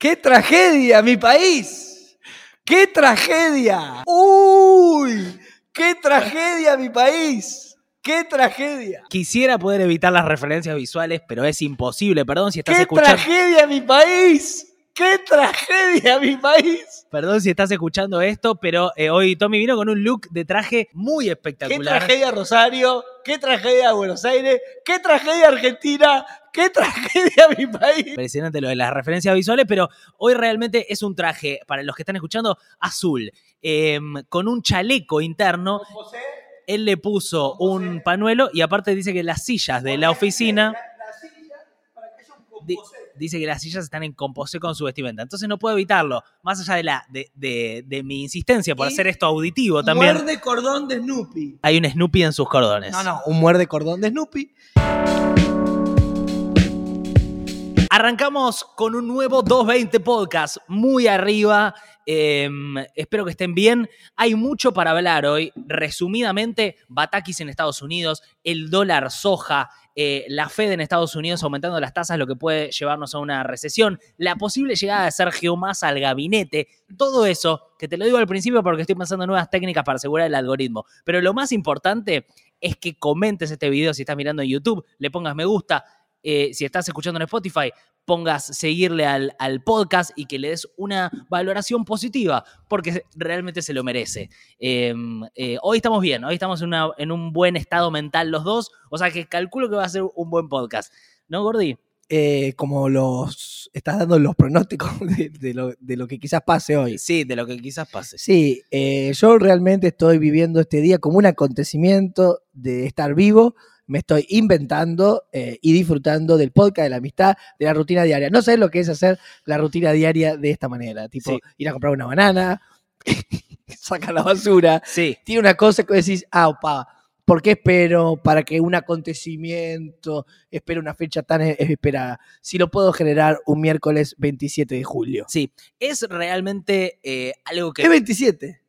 ¡Qué tragedia, mi país! ¡Qué tragedia! ¡Uy! ¡Qué tragedia, mi país! ¡Qué tragedia! Quisiera poder evitar las referencias visuales, pero es imposible. Perdón si estás ¡Qué escuchando. tragedia, mi país! ¡Qué tragedia, mi país! Perdón si estás escuchando esto, pero eh, hoy Tommy vino con un look de traje muy ¡Qué espectacular. tragedia Rosario! ¡Qué tragedia Buenos Aires! ¡Qué tragedia Argentina! ¡Qué tragedia mi país! Impresionante lo de las referencias visuales, pero hoy realmente es un traje, para los que están escuchando, azul, em, con un chaleco interno. Él le puso un pañuelo y aparte dice que las sillas de la oficina, di- dice que las sillas están en composé con su vestimenta. Entonces no puedo evitarlo, más allá de, la, de, de- de mi insistencia por Y hacer esto auditivo también. Muerde cordón de Snoopy. Hay un Snoopy en sus cordones. No, no, un muerde cordón de Snoopy. Arrancamos con un nuevo 220 podcast, muy arriba. Eh, espero que estén bien. Hay mucho para hablar hoy. Resumidamente, Batakis en Estados Unidos, el dólar soja, eh, la Fed en Estados Unidos aumentando las tasas, lo que puede llevarnos a una recesión, la posible llegada de Sergio Massa al gabinete, todo eso, que te lo digo al principio porque estoy pensando en nuevas técnicas para asegurar el algoritmo. Pero lo más importante es que comentes este video si estás mirando en YouTube, le pongas me gusta, eh, si estás escuchando en Spotify, pongas seguirle al, al podcast y que le des una valoración positiva, porque realmente se lo merece. Eh, eh, hoy estamos bien, hoy estamos en, una- en un buen estado mental los dos, o sea que calculo que va a ser un buen podcast. ¿No, Gordi? Eh, como los estás dando los pronósticos de, de lo, de lo que quizás pase hoy. Sí, de lo que quizás pase. Sí, yo realmente estoy viviendo este día como un acontecimiento de estar vivo. Me estoy inventando eh, y disfrutando del podcast, de la amistad, de la rutina diaria. No sabes lo que es hacer la rutina diaria de esta manera. Tipo, Sí. ir a comprar una banana, sacar la basura. Sí, Tiene una cosa que decís, ah, pa, ¿por qué espero para que un acontecimiento espere una fecha tan e- esperada? Si lo puedo generar un miércoles 27 de julio. sí. Es realmente eh, algo que... Es 27.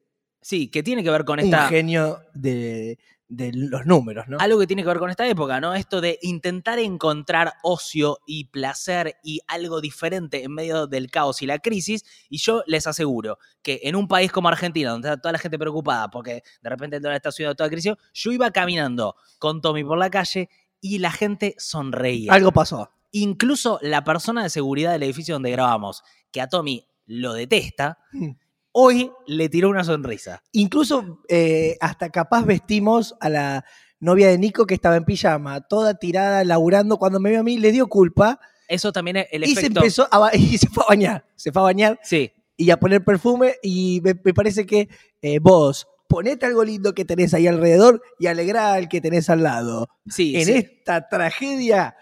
Sí, que tiene que ver con un esta... genio de, de los números, ¿no? algo que tiene que ver con esta época, ¿no? Esto de intentar encontrar ocio y placer y algo diferente en medio del caos y la crisis. Y yo les aseguro que en un país como Argentina, donde está toda la gente preocupada porque de repente el dólar está subiendo toda crisis, yo iba caminando con Tommy por la calle y la gente sonreía. Algo pasó. Incluso la persona de seguridad del edificio donde grabamos, que a Tommy lo detesta, Mm. Hoy le tiró una sonrisa. Incluso eh, hasta capaz vestimos a la novia de Nico que estaba en pijama, toda tirada, laburando. Cuando me vio a mí, le dio culpa Eso también es el y se empezó a y se fue a bañar. Se fue a bañar Sí, y a poner perfume. Y me, me parece que eh, vos ponete algo lindo que tenés ahí alrededor y alegrá al que tenés al lado. sí. en sí. esta tragedia,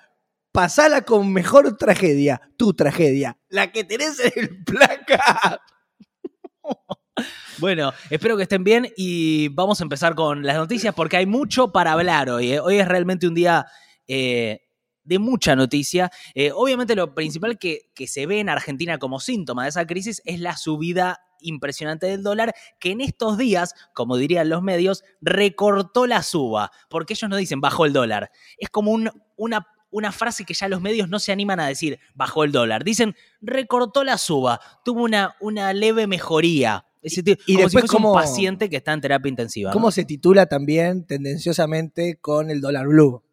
pasala con mejor tragedia, tu tragedia, la que tenés en el placa. Bueno, espero que estén bien y vamos a empezar con las noticias porque hay mucho para hablar hoy. ¿eh? Hoy es realmente un día eh, de mucha noticia. Eh, obviamente lo principal que, se ve en Argentina como síntoma de esa crisis es la subida impresionante del dólar que en estos días, como dirían los medios, recortó la suba, porque ellos no dicen bajó el dólar. Es como un- una, una frase que ya los medios no se animan a decir bajó el dólar. Dicen recortó la suba, tuvo una, una leve mejoría. Ese tipo- y como después si fuese cómo- un paciente que está en terapia intensiva. ¿no? ¿Cómo se titula también tendenciosamente con el dólar blue?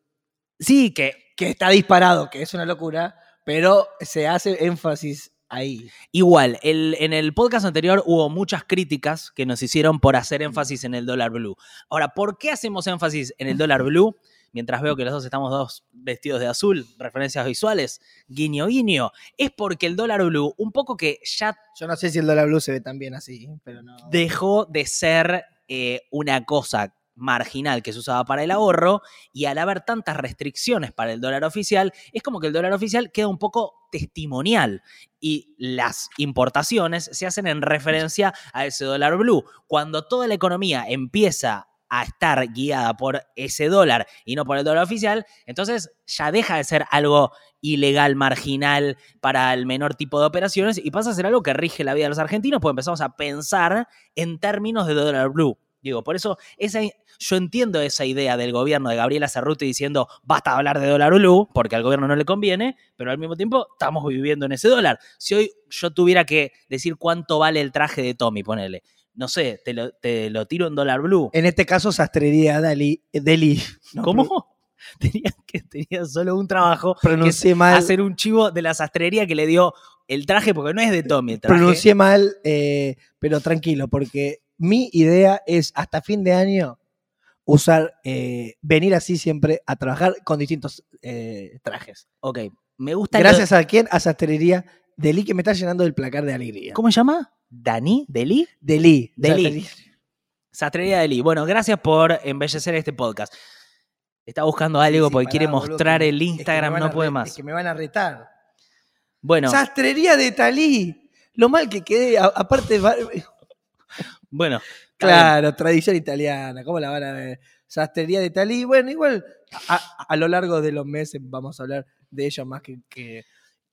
Sí, que Que está disparado, que es una locura, pero se hace énfasis ahí. Igual, el- en el podcast anterior hubo muchas críticas que nos hicieron por hacer énfasis en el dólar blue. Ahora, ¿por qué hacemos énfasis en el dólar blue? Mientras veo que los dos estamos dos vestidos de azul, referencias visuales, guiño guiño, es porque el dólar blue, un poco que ya Yo no sé si el dólar blue se ve tan bien así, pero no. dejó de ser eh, una cosa marginal que se usaba para el ahorro y al haber tantas restricciones para el dólar oficial, es como que el dólar oficial queda un poco testimonial y las importaciones se hacen en referencia a ese dólar blue. Cuando toda la economía empieza a estar guiada por ese dólar y no por el dólar oficial, entonces ya deja de ser algo ilegal, marginal para el menor tipo de operaciones y pasa a ser algo que rige la vida de los argentinos, pues empezamos a pensar en términos de dólar blue. Digo, por eso esa, yo entiendo esa idea del gobierno de Gabriela Cerruti diciendo basta hablar de dólar blue porque al gobierno no le conviene, pero al mismo tiempo estamos viviendo en ese dólar. Si hoy yo tuviera que decir cuánto vale el traje de Tommy, ponele, no sé, te lo, te lo tiro en dólar blue. En este caso, sastrería Dali, Deli. No, ¿Cómo? Tenía, que, tenía solo un trabajo, Pronuncié que es mal. hacer un chivo de la sastrería que le dio el traje, porque no es de Tommy el traje. Pronuncié mal, eh, pero tranquilo, porque mi idea es hasta fin de año usar, eh, venir así siempre a trabajar con distintos eh, trajes. Ok, me gusta. Gracias a quién? A Sastrería Deli, que me está llenando el placar de alegría. ¿Cómo se llama? ¿Dani? ¿Deli? Deli. Deli. Sastrería. Sastrería de Lee. Bueno, gracias por embellecer este podcast. Está buscando algo Sí, porque pará, quiere mostrar el es que me Instagram, no puede más. Es que me van a retar. Bueno, Sastrería de Talí. Lo mal que quedé, a- aparte. bueno. bien. Claro, tradición italiana. ¿Cómo la van a ver? Sastrería de Talí. Bueno, igual a, a lo largo de los meses vamos a hablar de ella más que, que,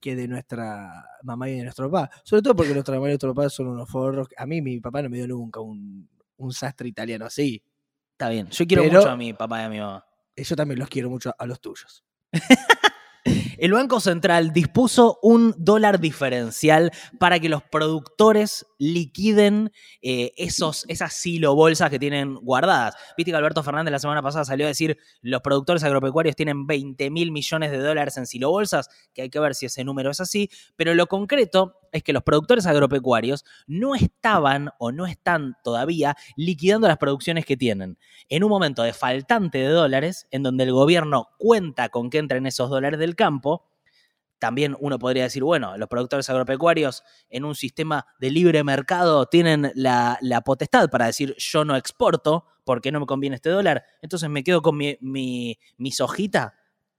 que de nuestra mamá y de nuestro papá. Sobre todo porque nuestra mamá y nuestro papá son unos forros. A mí mi papá no me dio nunca un, un sastre italiano así. Está bien. Yo quiero Pero- mucho a mi papá y a mi mamá. Eh, Yo también los quiero mucho a los tuyos. El Banco Central dispuso un dólar diferencial para que los productores liquiden eh, esos, esas silobolsas que tienen guardadas. Viste que Alberto Fernández la semana pasada salió a decir los productores agropecuarios tienen 20 mil millones de dólares en silobolsas, que hay que ver si ese número es así, pero lo concreto es que los productores agropecuarios no estaban o no están todavía liquidando las producciones que tienen. En un momento de faltante de dólares, en donde el gobierno cuenta con que entren esos dólares del campo, también uno podría decir, bueno, los productores agropecuarios en un sistema de libre mercado tienen la, la potestad para decir yo no exporto porque no me conviene este dólar, entonces me quedo con mi, mi, mi sojita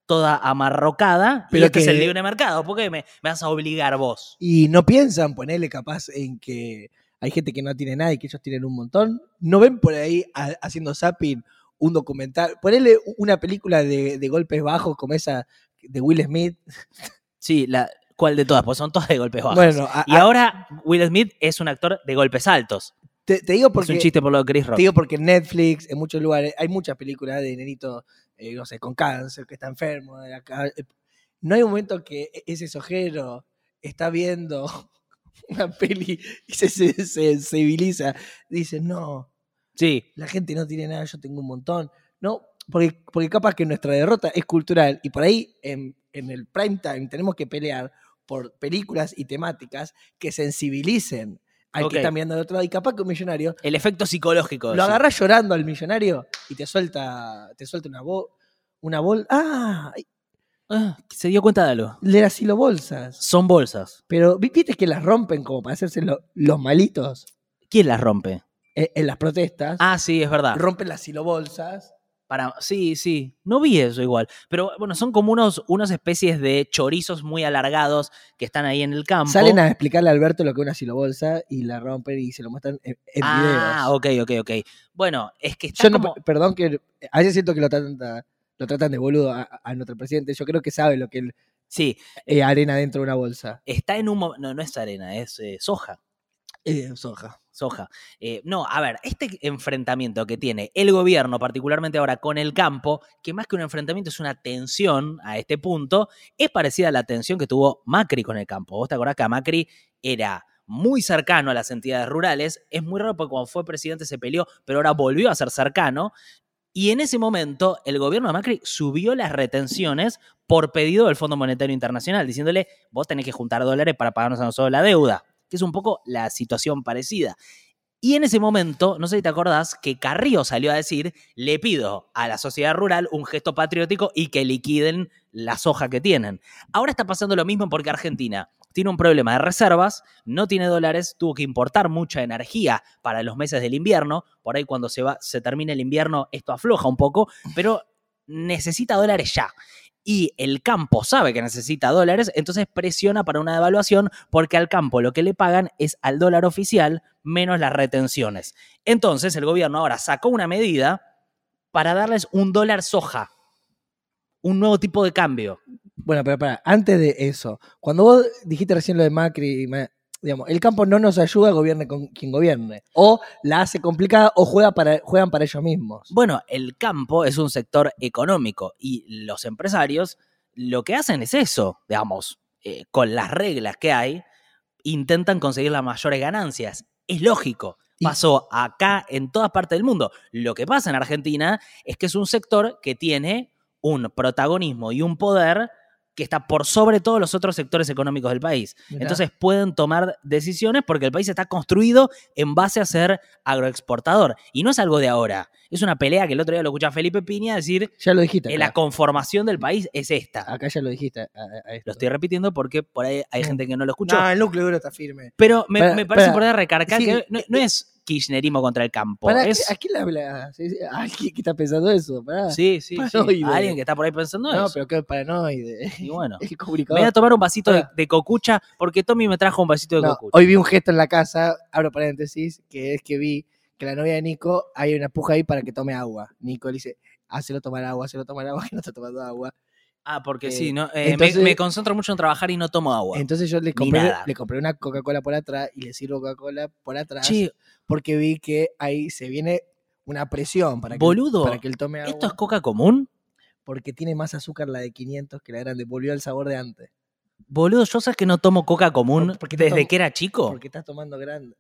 toda amarrocada y Pero este es el libre mercado, ¿por qué me, me vas a obligar vos? Y no piensan ponerle capaz en que hay gente que no tiene nada y que ellos tienen un montón. ¿No ven por ahí ha- haciendo zapping un documental? Ponerle una película de, de golpes bajos como esa de Will Smith. Sí, la, ¿cuál de todas? Pues son todas de golpes bajos. Bueno, a- y a- ahora Will Smith es un actor de golpes altos. te, te digo es porque un chiste por lo de Chris Rock. Te digo porque en Netflix, en muchos lugares, hay muchas películas de nenito, eh, no sé, con cáncer, que está enfermo. de eh, No hay un momento que e- ese sojero está viendo una peli y se, se, se sensibiliza. Dice, no, Sí, la gente no tiene nada, yo tengo un montón. No, porque, porque capaz que nuestra derrota es cultural y por ahí en, en el prime time tenemos que pelear por películas y temáticas que sensibilicen al que está mirando del otro lado. Y capaz que un millonario el efecto psicológico. lo sí. agarrás llorando al millonario y te suelta, te suelta una bol, una bol. Ah, Ah, se dio cuenta de algo. le las bolsas. Son bolsas. Pero vi- viste que las rompen como para hacerse lo- los malitos ¿Quién las rompe? eh, en las protestas. Ah, sí, es verdad. Rompen las silobolsas. Para, sí, sí. No vi eso igual. Pero bueno, son como unos, unas especies de chorizos muy alargados que están ahí en el campo. Salen a explicarle a Alberto lo que es una silobolsa y la rompen y se lo muestran en, en Ah, videos. ok, ok, ok. Bueno, es que está Yo no, perdón que a veces siento que lo tratan, lo tratan de boludo a, a nuestro presidente. Yo creo que sabe lo que él Sí, eh, arena dentro de una bolsa. está en un momento... No, no es arena, es eh, soja. Eh, soja. Soja. Eh, no, a ver, este enfrentamiento que tiene el gobierno, particularmente ahora con el campo, que más que un enfrentamiento es una tensión a este punto, es parecida a la tensión que tuvo Macri con el campo. Vos te acordás que a Macri era muy cercano a las entidades rurales, es muy raro porque cuando fue presidente se peleó, pero ahora volvió a ser cercano. Y en ese momento el gobierno de Macri subió las retenciones por pedido del Fondo Monetario Internacional, diciéndole, vos tenés que juntar dólares para pagarnos a nosotros la deuda, que es un poco la situación parecida. Y en ese momento, no sé si te acordás, que Carrillo salió a decir, le pido a la sociedad rural un gesto patriótico y que liquiden la soja que tienen. Ahora está pasando lo mismo porque Argentina tiene un problema de reservas, no tiene dólares, tuvo que importar mucha energía para los meses del invierno, por ahí cuando se, va, se termina el invierno esto afloja un poco, pero necesita dólares ya. Y el campo sabe que necesita dólares, entonces presiona para una devaluación porque al campo lo que le pagan es al dólar oficial menos las retenciones. Entonces el gobierno ahora sacó una medida para darles un dólar soja, un nuevo tipo de cambio. Bueno, pero para, antes de eso, cuando vos dijiste recién lo de Macri, digamos, el campo no nos ayuda, gobierne con quien gobierne. O la hace complicada o juega para, juegan para ellos mismos. Bueno, el campo es un sector económico y los empresarios lo que hacen es eso, digamos, eh, con las reglas que hay, intentan conseguir las mayores ganancias. Es lógico. Y- Pasó acá en todas partes del mundo. Lo que pasa en Argentina es que es un sector que tiene un protagonismo y un poder que está por sobre todos los otros sectores económicos del país. Mirá. Entonces pueden tomar decisiones porque el país está construido en base a ser agroexportador. Y no es algo de ahora. Es una pelea que el otro día lo escuché a Felipe Piña decir Ya lo dijiste. que acá. la conformación del país es esta. Acá ya lo dijiste. a- a- a esto. Lo estoy repitiendo porque por ahí hay gente que no lo escuchó. No, el núcleo duro está firme. Pero me, Para- me parece para- importante recargar sí, que no, no es kirchnerismo contra el campo. Pará, es, ¿A quién le hablas? ¿A alguien que está pensando eso? Pará. sí, sí, sí. paranoide. A alguien que está por ahí pensando no, eso. pero qué paranoide. Y bueno. El Me voy a tomar un vasito de, cocucha porque Tommy me trajo un vasito de No, cocucha. hoy vi un gesto en la casa, abro paréntesis, que es que vi que la novia de Nico, hay una puja ahí para que tome agua. Nico le dice, hacelo tomar agua, hacelo tomar agua, que no está tomando agua. Ah, porque Eh, sí, ¿no? Eh, me- entonces- me, concentro mucho en trabajar y no tomo agua. Entonces yo le compré, le compré una Coca-Cola por atrás y le sirvo Coca-Cola por atrás Che, porque vi que ahí se viene una presión para que, Boludo, para que él tome agua. ¿esto es coca común? Porque tiene más azúcar la de 500 que la grande. Volvió al sabor de antes. Boludo, yo sabes que no tomo coca común Por- porque desde que era chico. Porque estás tomando grande.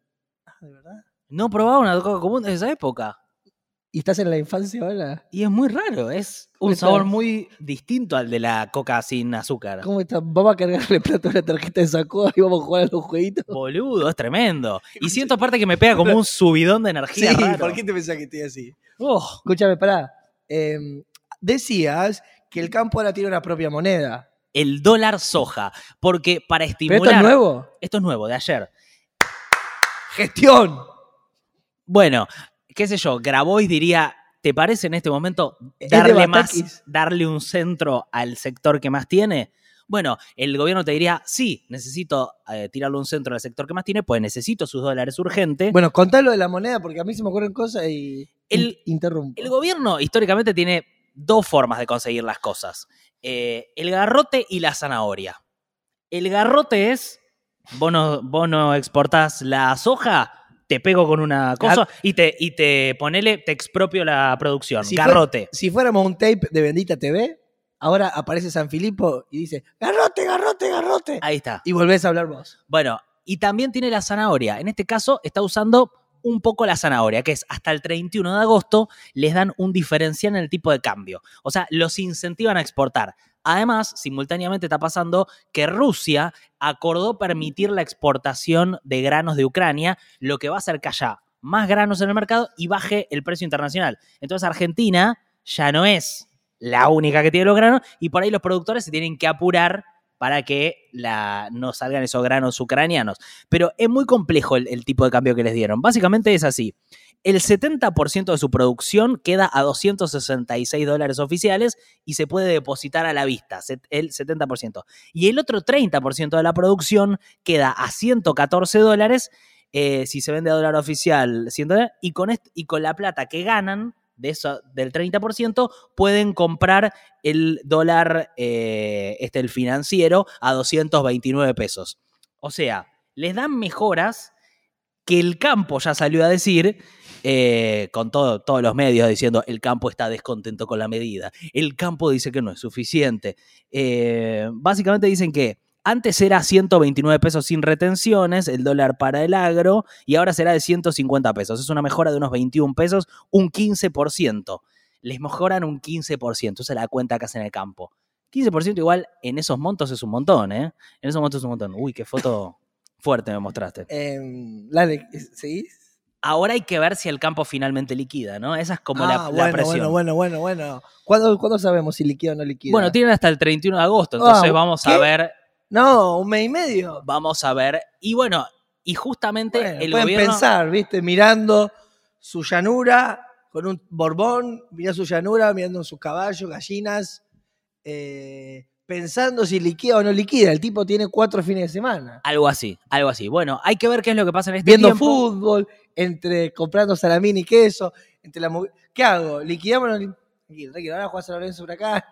Ah, ¿de verdad? No probaba una coca común desde esa época. ¿Y estás en la infancia ahora? Y es muy raro, es ¿Cómo un sabor muy distinto al de la coca sin azúcar. ¿Cómo estás? Vamos a cargarle plato a la tarjeta de Sacoa y vamos a jugar a los jueguitos. Boludo, es tremendo. Y siento aparte que me pega como un subidón de energía. raro. te pensás que estoy así? Oh, Escúchame, pará. Eh, decías que el campo ahora tiene una propia moneda. el dólar soja. Porque para ¿Pero estimular. esto es nuevo? Esto es nuevo, de ayer. ¡Gestión! Bueno, qué sé yo, Grabois diría. ¿Te parece en este momento darle más, darle un centro al sector que más tiene? Bueno, el gobierno te diría, sí, necesito eh, tirarle un centro al sector que más tiene, pues necesito sus dólares urgente. Bueno, contalo de la moneda porque a mí se me ocurren cosas y El- in- interrumpo. El gobierno históricamente tiene dos formas de conseguir las cosas. Eh, el garrote y la zanahoria. El garrote es, vos no, vos no exportás la soja, te pego con una cosa y te, y te ponele, te expropio la producción. Si garrote. Si fuéramos un tape de Bendita TV, ahora aparece San Filipo y dice, garrote, garrote, garrote. Ahí está. Y volvés a hablar vos. Bueno, y también tiene la zanahoria. En este caso está usando un poco la zanahoria, que es hasta el 31 de agosto les dan un diferencial en el tipo de cambio. O sea, los incentivan a exportar. Además, simultáneamente está pasando que Rusia acordó permitir la exportación de granos de Ucrania, lo que va a hacer que haya más granos en el mercado y baje el precio internacional. Entonces Argentina ya no es la única que tiene los granos y por ahí los productores se tienen que apurar para que no salgan esos granos ucranianos. Pero es muy complejo el tipo de cambio que les dieron. Básicamente es así. El 70% de su producción queda a 266 dólares oficiales y se puede depositar a la vista, el 70%. Y el otro 30% de la producción queda a 114 dólares eh, si se vende a dólar oficial. 100 dólares, y, con y con la plata que ganan de eso, del 30%, pueden comprar el dólar, eh, este, el financiero, a 229 pesos. O sea, les dan mejoras que el campo ya salió a decir, eh, con todo, todos los medios diciendo el campo está descontento con la medida, el campo dice que no es suficiente. Eh, básicamente dicen que antes era 129 pesos sin retenciones, el dólar para el agro, y ahora será de 150 pesos. Es una mejora de unos 21 pesos, un 15%. Les mejoran un 15%, esa es la cuenta que hacen en el campo. 15% igual en esos montos es un montón, ¿eh? En esos montos es un montón. Uy, qué foto fuerte me mostraste. Eh, dale, ¿seguís? Ahora hay que ver si el campo finalmente liquida, ¿no? Esa es como Ah, la, la bueno, presión. bueno, bueno, bueno, bueno. ¿Cuándo, cuándo sabemos si liquida o no liquida? Bueno, tienen hasta el 31 de agosto, entonces Ah, vamos a ver, No, un mes y medio. vamos a ver. Y bueno, y justamente Bueno, el pueden gobierno... pensar, ¿viste? Mirando su llanura con un borbón, mirando su llanura, mirando sus caballos, gallinas, eh, pensando si liquida o no liquida. El tipo tiene cuatro fines de semana. Algo así, algo así. Bueno, hay que ver qué es lo que pasa en este Viendo tiempo. fútbol, entre comprando salamín y queso, entre la ¿Qué hago? ¿Liquidamos o no Tranquilo. Ahora juega San Lorenzo Huracán.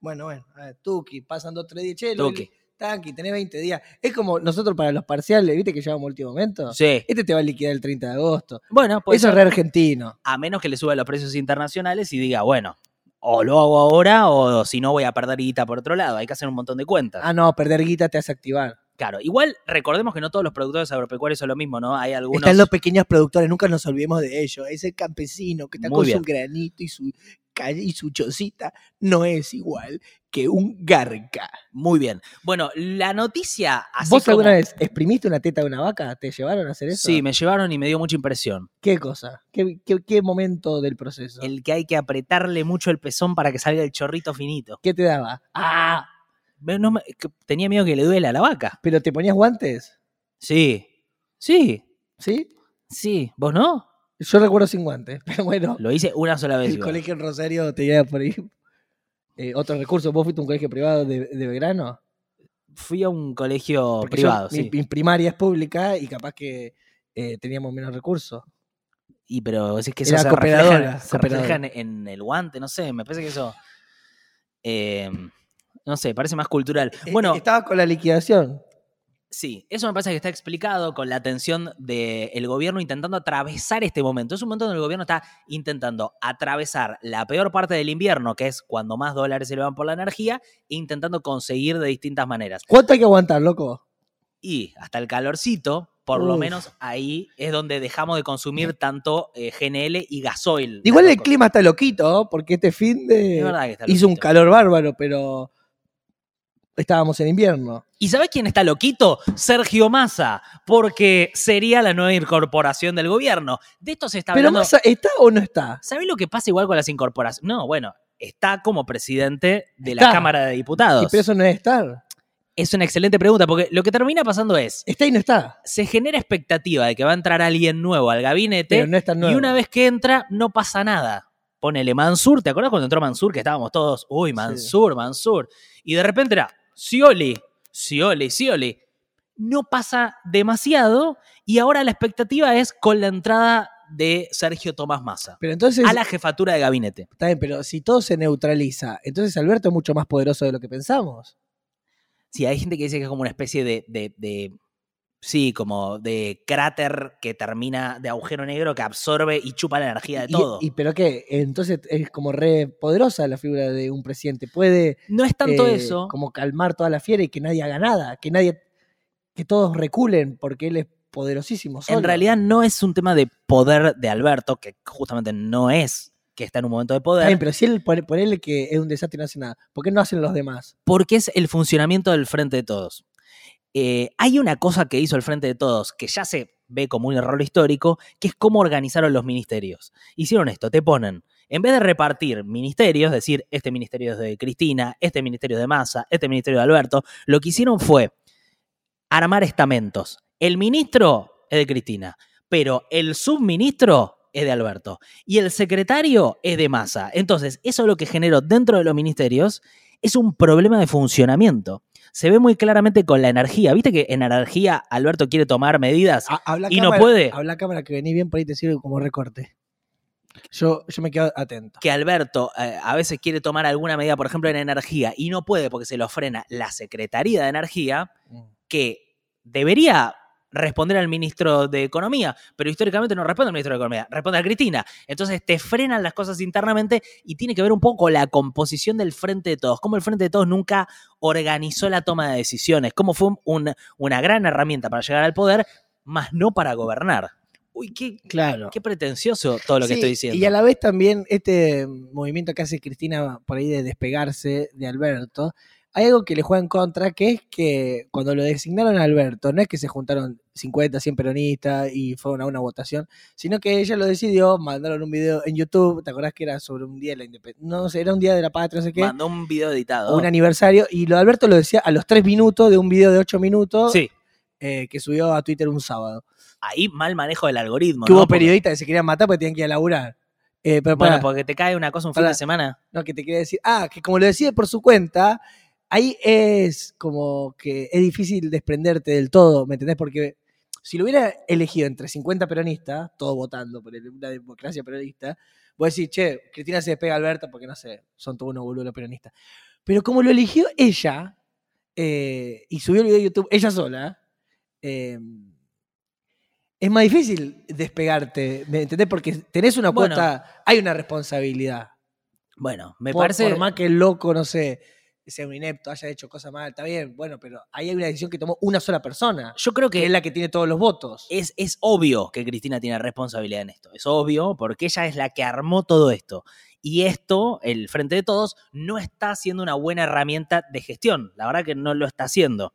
Bueno, bueno, a ver, Tuki, pasan dos, tres días, che, Tuki. tanqui, tenés 20 días. Es como nosotros para los parciales, ¿viste que llevamos último momento? Sí. Este te va a liquidar el 30 de agosto. Bueno, pues Eso es re argentino. a menos que le suba los precios internacionales y diga, bueno, o lo hago ahora o si no voy a perder guita por otro lado. Hay que hacer un montón de cuentas. Ah, no, perder guita te hace activar. Claro, igual recordemos que no todos los productores agropecuarios son lo mismo, ¿no? Hay algunos... Están los pequeños productores, nunca nos olvidemos de ellos. Ese campesino que está Muy con bien. su granito y su calle y su chocita no es igual que un garca. Muy bien. Bueno, la noticia así ¿Vos como- alguna vez exprimiste una teta de una vaca? ¿Te llevaron a hacer eso? Sí, me llevaron y me dio mucha impresión. ¿Qué cosa? ¿Qué, qué, qué momento del proceso? El que hay que apretarle mucho el pezón para que salga el chorrito finito. ¿Qué te daba? Ah, no me- que- tenía miedo que le duela a la vaca. ¿pero te ponías guantes? Sí. Sí. ¿Sí? Sí. ¿Vos no? Yo recuerdo sin guantes, pero bueno, Lo hice una sola vez. el igual. colegio en Rosario te lleva por ahí. Eh, otro recurso, ¿vos fuiste a un colegio privado de, de Belgrano? Fui a un colegio Porque privado, yo- mi- sí. mi, primaria es pública y capaz que eh, teníamos menos recursos. Y pero es que eso Era se refleja, se refleja en, en el guante, no sé, me parece que eso. eh, no sé, parece más cultural. Eh, Bueno, Estaba con la liquidación. sí, eso me parece que está explicado con la atención del gobierno intentando atravesar este momento. Es un momento donde el gobierno está intentando atravesar la peor parte del invierno, que es cuando más dólares se le van por la energía, e intentando conseguir de distintas maneras. ¿Cuánto hay que aguantar, loco? Y hasta el calorcito, por lo menos ahí es donde dejamos de consumir tanto eh, GNL y gasoil. Igual el clima está loquito, ¿no? porque este fin. Es de verdad que está hizo un loquito. calor bárbaro, pero estábamos en invierno. ¿Y sabés quién está loquito? Sergio Massa, porque sería la nueva incorporación del gobierno. De esto se está Pero hablando. Massa, ¿está o no está? ¿Sabés lo que pasa igual con las incorporaciones? No, bueno, está como presidente de la. Cámara de Y Diputados. pero eso no es estar. Es una excelente pregunta, porque lo que termina pasando es, Está y no está. se genera expectativa de que va a entrar alguien nuevo al gabinete, Pero no es tan y una vez que entra, no pasa nada. Ponele Mansur, ¿te acuerdas cuando entró Mansur? Que estábamos todos, uy, Mansur, Mansur. Y de repente era, Scioli, Scioli, Scioli. No pasa demasiado y ahora la expectativa es con la entrada de Sergio Tomás Massa Pero entonces, a la jefatura de gabinete. está bien, pero si todo se neutraliza, entonces Alberto es mucho más poderoso de lo que pensamos. Sí, hay gente que dice que es como una especie de, de- de- sí, como de cráter que termina de agujero negro que absorbe y chupa la energía de todo. Y, pero qué, entonces es como re poderosa la figura de un presidente. Puede no es tanto eh, eso. como calmar toda la fiera y que nadie haga nada, que nadie, que todos reculen porque él es poderosísimo. solo. En realidad no es un tema de poder de Alberto, que justamente no es que está en un momento de poder, bien, pero si él pone- ponele que es un desastre y no hace nada, ¿por qué no hacen los demás? porque es el funcionamiento del Frente de Todos. Eh, hay una cosa que hizo el Frente de Todos que ya se ve como un error histórico, que es cómo organizaron los ministerios. Hicieron esto, te ponen, en vez de repartir ministerios, decir, este ministerio es de Cristina, este ministerio es de Massa, este ministerio de Alberto, lo que hicieron fue armar estamentos. El ministro es de Cristina, pero el subministro es de Alberto y el secretario es de Massa. Entonces, eso lo que generó dentro de los ministerios es un problema de funcionamiento. Se ve muy claramente con la energía. ¿Viste que en energía Alberto quiere tomar medidas? Ha- habla Y no puede. Habla cámara que vení bien por ahí te sirve como recorte. Yo, yo me quedo atento. que Alberto eh, a veces quiere tomar alguna medida, por ejemplo, en energía, y no puede porque se lo frena la Secretaría de Energía, que debería responder al ministro de Economía, pero históricamente no responde al ministro de Economía, responde a Cristina. Entonces te frenan las cosas internamente y tiene que ver un poco con la composición del Frente de Todos, cómo el Frente de Todos nunca organizó la toma de decisiones, cómo fue un- una gran herramienta para llegar al poder, más no para gobernar. Uy, qué, Claro. qué pretencioso todo lo que estoy diciendo. Y a la vez también este movimiento que hace Cristina por ahí de despegarse de Alberto, hay algo que le juega en contra, que es que cuando lo designaron a Alberto, no es que se juntaron 50, 100 peronistas y fueron a una votación, sino que ella lo decidió, mandaron un video en YouTube, ¿te acordás que era sobre un día de la independencia? No sé, era un día de la patria, no sé qué, Mandó un video editado. un aniversario, y lo de Alberto lo decía a los 3 minutos de un video de 8 minutos Sí, eh, que subió a Twitter un sábado. ahí mal manejo del algoritmo. que ¿no? hubo Porque- periodistas que se querían matar porque tenían que ir a laburar. Eh, pero Bueno, porque te cae una cosa un fin de semana. No, que te quería decir. Ah, que como lo decide por su cuenta, ahí es como que es difícil desprenderte del todo, ¿me entendés? Porque si lo hubiera elegido entre 50 peronistas, todos votando por una democracia peronista, vos decís, che, Cristina se despega a Alberto porque no sé, son todos unos boludos los peronistas. Pero como lo eligió ella, eh, y subió el video de YouTube ella sola, eh, es más difícil despegarte, ¿me entendés? Porque tenés una Bueno. cuota, hay una responsabilidad. Bueno, me por, parece. por más que el loco, no sé, sea un inepto, haya hecho cosas mal, está bien, bueno, pero ahí hay una decisión que tomó una sola persona, Yo creo que es la que tiene todos los votos. es, es obvio que Cristina tiene responsabilidad en esto. Es obvio porque ella es la que armó todo esto. Y esto, el Frente de Todos, no está siendo una buena herramienta de gestión. La verdad que no lo está haciendo.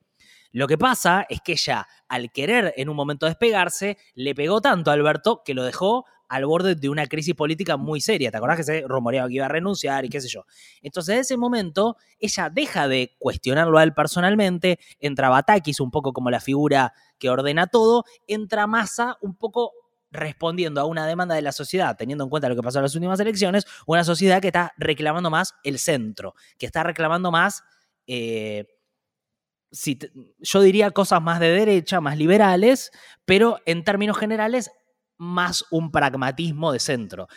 Lo que pasa es que ella, al querer en un momento despegarse, le pegó tanto a Alberto que lo dejó al borde de una crisis política muy seria. ¿Te acordás que se rumoreaba que iba a renunciar y qué sé yo? Entonces, en ese momento, ella deja de cuestionarlo a él personalmente, entra Batakis un poco como la figura que ordena todo, entra Massa un poco respondiendo a una demanda de la sociedad, teniendo en cuenta lo que pasó en las últimas elecciones, una sociedad que está reclamando más el centro, que está reclamando más, eh, si yo diría cosas más de derecha, más liberales, pero en términos generales, más un pragmatismo de centro.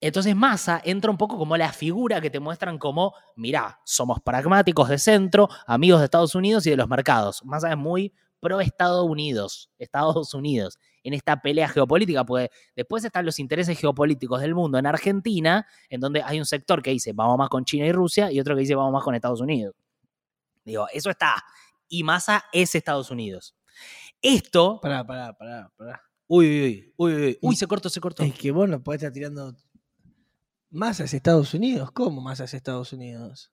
Entonces Massa entra un poco como la figura que te muestran como, mirá, somos pragmáticos de centro, amigos de Estados Unidos y de los mercados. Massa es muy pro Estados Unidos, Estados Unidos, en esta pelea geopolítica, porque después están los intereses geopolíticos del mundo en Argentina, en donde hay un sector que dice vamos más con China y Rusia y otro que dice vamos más con Estados Unidos. Digo, eso está. Y Massa es Estados Unidos. Esto. Pará, pará, pará, pará. Uy, uy, uy, uy, uy, uy, se cortó, se cortó. Es que vos no podés estar tirando más hacia Estados Unidos. ¿Cómo más hacia Estados Unidos?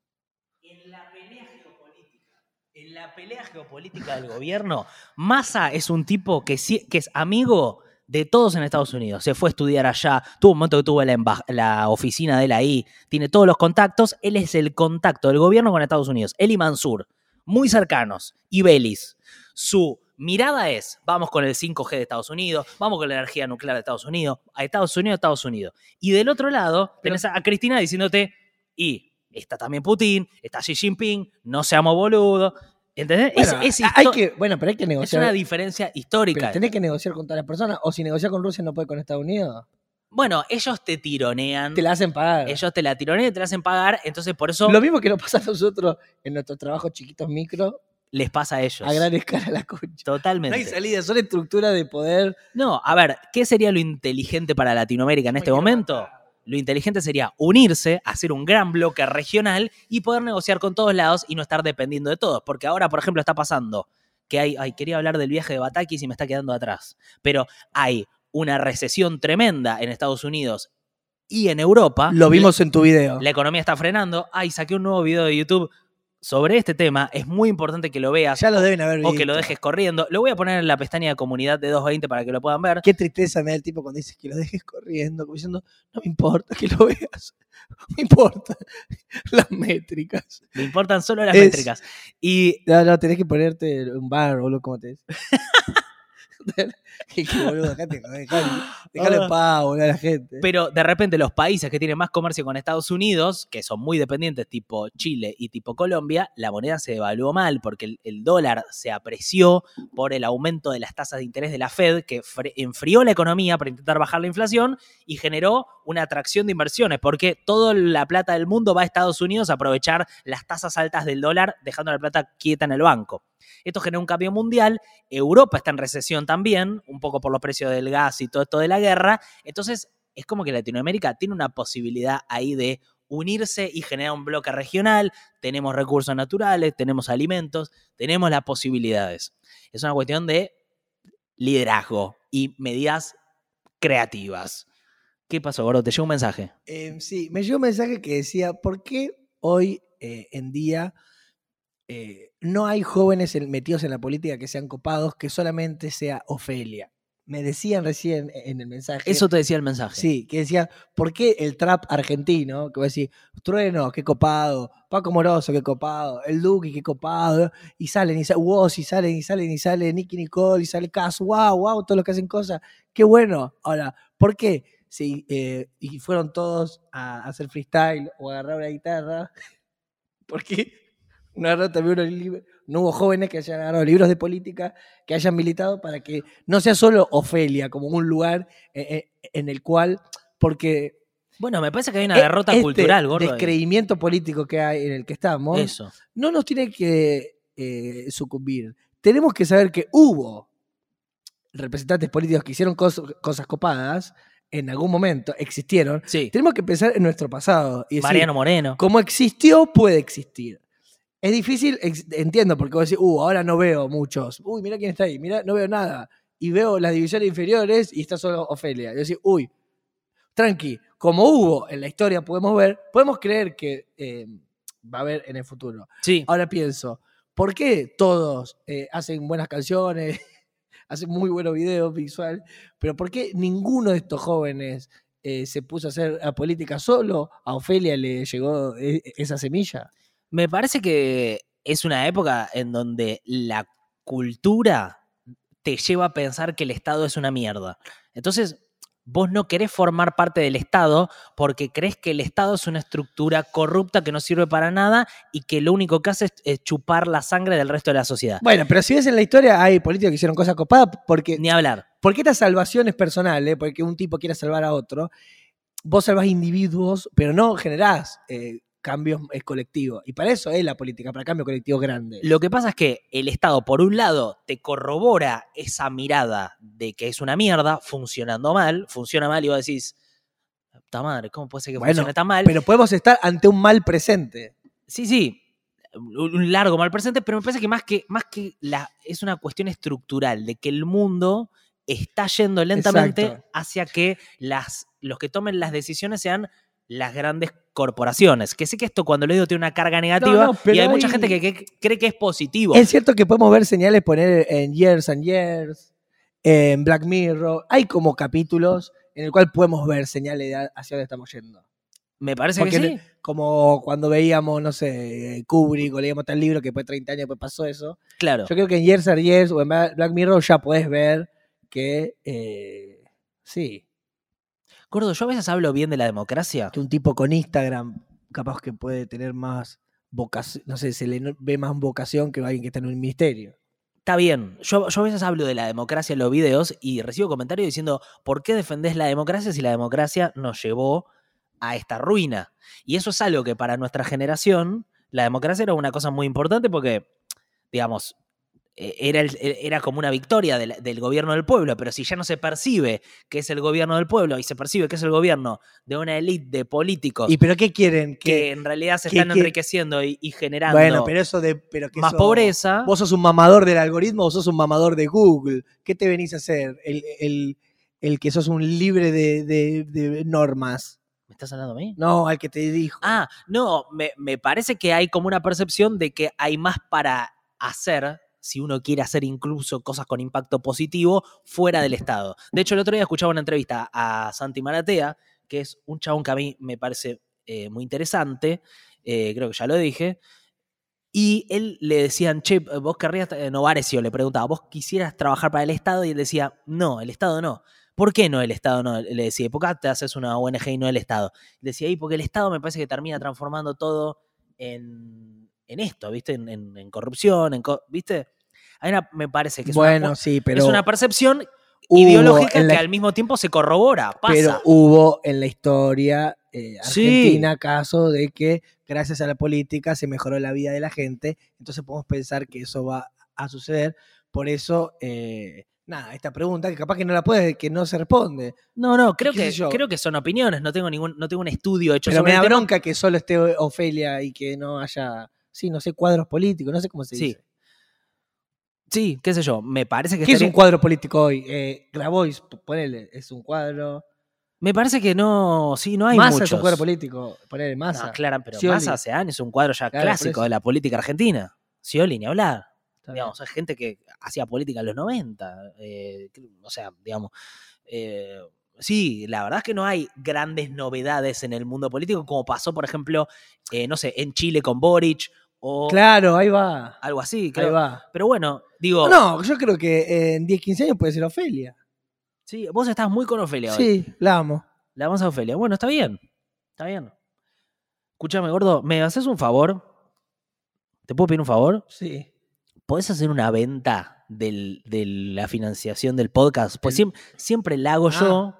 En la pelea geopolítica, en la pelea geopolítica del gobierno, Massa es un tipo que, sí- que es amigo de todos en Estados Unidos. Se fue a estudiar allá, tuvo un momento que tuvo la, la oficina de él ahí, tiene todos los contactos. Él es el contacto del gobierno con Estados Unidos. Él y Mansur, muy cercanos. Y Belis, su mirada es, vamos con el 5G de Estados Unidos, vamos con la energía nuclear de Estados Unidos, a Estados Unidos, Estados Unidos. Y del otro lado, Pero- tenés a a Cristina diciéndote, y está también Putin, está Xi Jinping, no seamos boludos. ¿Entendés? Es- Bueno, es, hay que, bueno, pero hay que es negociar. una diferencia pero histórica. tenés que negociar con todas las personas. O si negociar con Rusia no puede con Estados Unidos. Bueno, ellos te tironean, Te la hacen pagar. ellos te la tironean y te la hacen pagar, entonces por eso Lo mismo que nos pasa a nosotros en nuestros trabajos chiquitos micro, les pasa a ellos. a gran escala la concha. No Totalmente. hay salida, son estructuras de poder. No, a ver, ¿qué sería lo inteligente para Latinoamérica en este momento? Lo inteligente sería unirse, hacer un gran bloque regional y poder negociar con todos lados y no estar dependiendo de todos. Porque ahora, por ejemplo, está pasando que hay, ay, quería hablar del viaje de Batakis y me está quedando atrás. Pero hay una recesión tremenda en Estados Unidos y en Europa. Lo vimos en tu video. La economía está frenando. Ay, saqué un nuevo video de YouTube sobre este tema. Es muy importante que lo veas Ya lo deben haber o visto. que lo dejes corriendo. Lo voy a poner en la pestaña de comunidad de 220 para que lo puedan ver. Qué tristeza me da el tipo cuando dices que lo dejes corriendo, como diciendo, no me importa que lo veas. No me importa. Las métricas. Me importan solo las Es- métricas. Y No, no, tenés que ponerte un bar, boludo, como te dice. que, que, boludo, dejate, joder, dejalo, dejalo en paz, boludo, a la gente. pero de repente los países que tienen más comercio con Estados Unidos, que son muy dependientes, tipo Chile y tipo Colombia, la moneda se devaluó mal porque el, el dólar se apreció por el aumento de las tasas de interés de la Fed, que enfrió la economía para intentar bajar la inflación y generó una atracción de inversiones, porque toda la plata del mundo va a Estados Unidos a aprovechar las tasas altas del dólar, dejando la plata quieta en el banco. Esto genera un cambio mundial. Europa está en recesión también, un poco por los precios del gas y todo esto de la guerra. Entonces, es como que Latinoamérica tiene una posibilidad ahí de unirse y generar un bloque regional. Tenemos recursos naturales, tenemos alimentos, tenemos las posibilidades. Es una cuestión de liderazgo y medidas creativas. ¿Qué pasó, Gordo? ¿Te llegó un mensaje? Eh, sí, me llegó un mensaje que decía, ¿por qué hoy eh, en día eh, no hay jóvenes en- metidos en la política que sean copados, que solamente sea Ofelia? Me decían recién en el mensaje. Eso te decía el mensaje. Sí, que decía, ¿por qué el trap argentino? Que voy a decir, Trueno, qué copado, Paco Moroso, qué copado, el Duque, qué copado, y salen, y salen, y salen, y salen, y sale Nicky Nicole, y sale Cas, wow, wow, todos los que hacen cosas, qué bueno. Ahora, ¿por qué? Eh, y fueron todos a hacer freestyle o a agarrar una guitarra, ¿por qué? No, agarraron también unos libros, no hubo jóvenes que hayan agarrado libros de política, que hayan militado para que no sea solo Ofelia como un lugar eh, eh, en el cual, porque Bueno, me parece que hay una e- derrota este cultural, Gordo. descreimiento político que hay en el que estamos, Eso. no nos tiene que sucumbir. Tenemos que saber que hubo representantes políticos que hicieron cos- cosas copadas en algún momento, existieron. Sí. Tenemos que pensar en nuestro pasado y decir, Mariano Moreno. como existió, puede existir. Es difícil, entiendo, porque vos decís, uh, ahora no veo muchos. Uy, mira quién está ahí, mira, no veo nada. Y veo las divisiones inferiores y está solo Ofelia. Y decís, uy, tranqui, como hubo en la historia, podemos ver, podemos creer que eh, va a haber en el futuro. Sí. Ahora pienso, ¿por qué todos eh, hacen buenas canciones, hacen muy buenos videos visual, pero por qué ninguno de estos jóvenes eh, se puso a hacer a política solo? ¿A Ofelia le llegó eh, esa semilla? Me parece que es una época en donde la cultura te lleva a pensar que el Estado es una mierda. Entonces, vos no querés formar parte del Estado porque crees que el Estado es una estructura corrupta que no sirve para nada y que lo único que hace es, es chupar la sangre del resto de la sociedad. Bueno, pero si ves en la historia, hay políticos que hicieron cosas copadas porque Ni hablar. porque estas salvaciones personales, porque un tipo quiere salvar a otro, vos salvás individuos, pero no generás eh, cambios eh, colectivos. Y para eso es la política, para cambios colectivos grandes. Lo que pasa es que el Estado, por un lado, te corrobora esa mirada de que es una mierda, funcionando mal, funciona mal y vos decís, puta madre, ¿cómo puede ser que Bueno, funcione tan mal? Pero podemos estar ante un mal presente. Sí, sí, un un largo mal presente, pero me parece que más que, más que la, es una cuestión estructural, de que el mundo está yendo lentamente Exacto. hacia que las, los que tomen las decisiones sean las grandes corporaciones. Que sé que esto cuando lo digo tiene una carga negativa no, y hay mucha gente que, que cree que es positivo. Es cierto que podemos ver señales poner en Years and Years, en Black Mirror. Hay como capítulos en el cual podemos ver señales de hacia dónde estamos yendo. me parece Porque que sí. como cuando veíamos, no sé, Kubrick o leíamos tal libro que después de 30 años después pasó eso. Claro. Yo creo que en Years and Years o en Black Mirror ya podés ver que eh, sí, Gordo, yo a veces hablo bien de la democracia. que un tipo con Instagram capaz que puede tener más vocación, no sé, se le ve más vocación que alguien que está en un ministerio. Está bien. Yo, yo a veces hablo de la democracia en los videos y recibo comentarios diciendo, ¿por qué defendés la democracia si la democracia nos llevó a esta ruina? Y eso es algo que para nuestra generación, la democracia era una cosa muy importante porque, digamos, era, el- era como una victoria del, del gobierno del pueblo, pero si ya no se percibe que es el gobierno del pueblo y se percibe que es el gobierno de una élite de políticos ¿Y pero qué quieren? que Que, en realidad se que- están que- enriqueciendo y, y generando bueno, pero eso de pero que más eso- pobreza. ¿Vos sos un mamador del algoritmo o sos un mamador de Google? ¿Qué te venís a hacer? El, el- el que sos un libre de, de- de normas. ¿Me estás hablando a mí? No, al que te dijo. Ah, no, me, me parece que hay como una percepción de que hay más para hacer si uno quiere hacer incluso cosas con impacto positivo fuera del Estado. De hecho, el otro día escuchaba una entrevista a Santi Maratea, que es un chabón que a mí me parece eh, muy interesante, eh, creo que ya lo dije, y él le decían, che, vos querrías, eh, Novarecio le preguntaba, vos quisieras trabajar para el Estado, y él decía, no, el Estado no. ¿Por qué no el Estado no? Le decía, ¿por qué te haces una ONG y no el Estado? Le decía, y porque el Estado me parece que termina transformando todo en, en esto, ¿viste? En, en- en corrupción, en co- ¿viste? Hay una- me parece que es, bueno, una, sí, pero es una percepción ideológica la- que al mismo tiempo se corrobora, pasa. pero hubo en la historia eh, Sí. argentina caso de que gracias a la política se mejoró la vida de la gente. Entonces podemos pensar que eso va a suceder. Por eso, eh, nada, esta pregunta que capaz que no la puede, que no se responde. no, no, creo que, yo. creo que son opiniones, no tengo ningún, no tengo un estudio hecho Pero sobre me da bronca que solo esté Ofelia y que no haya, sí, no sé, cuadros políticos, no sé cómo se Sí. dice. Sí, qué sé yo, me parece que ¿Qué es un cuadro político hoy? Eh, Grabois, ponele, es un cuadro. Me parece que no, sí, no hay Massa muchos. es un cuadro político, ponele Massa. No, claro, pero Scioli. Massa hace años es un cuadro ya Claro, clásico de la política argentina. Scioli, ni hablar. Digamos, hay gente que hacía política en los 90. eh, o sea, digamos. eh, sí, la verdad es que no hay grandes novedades en el mundo político, como pasó, por ejemplo, eh, no sé, en Chile con Boric o Claro, ahí va. algo así. Ahí creo. va. Pero bueno, digo, No, yo creo que en 10, 15 años puede ser Ofelia. sí, vos estás muy con Ofelia hoy. Sí, la amo. La vamos a Ofelia. Bueno, está bien. Está bien. Escúchame, gordo, ¿me haces un favor? ¿Te puedo pedir un favor? Sí. ¿Podés hacer una venta del- de la financiación del podcast? Pues siempre la hago Ah. yo.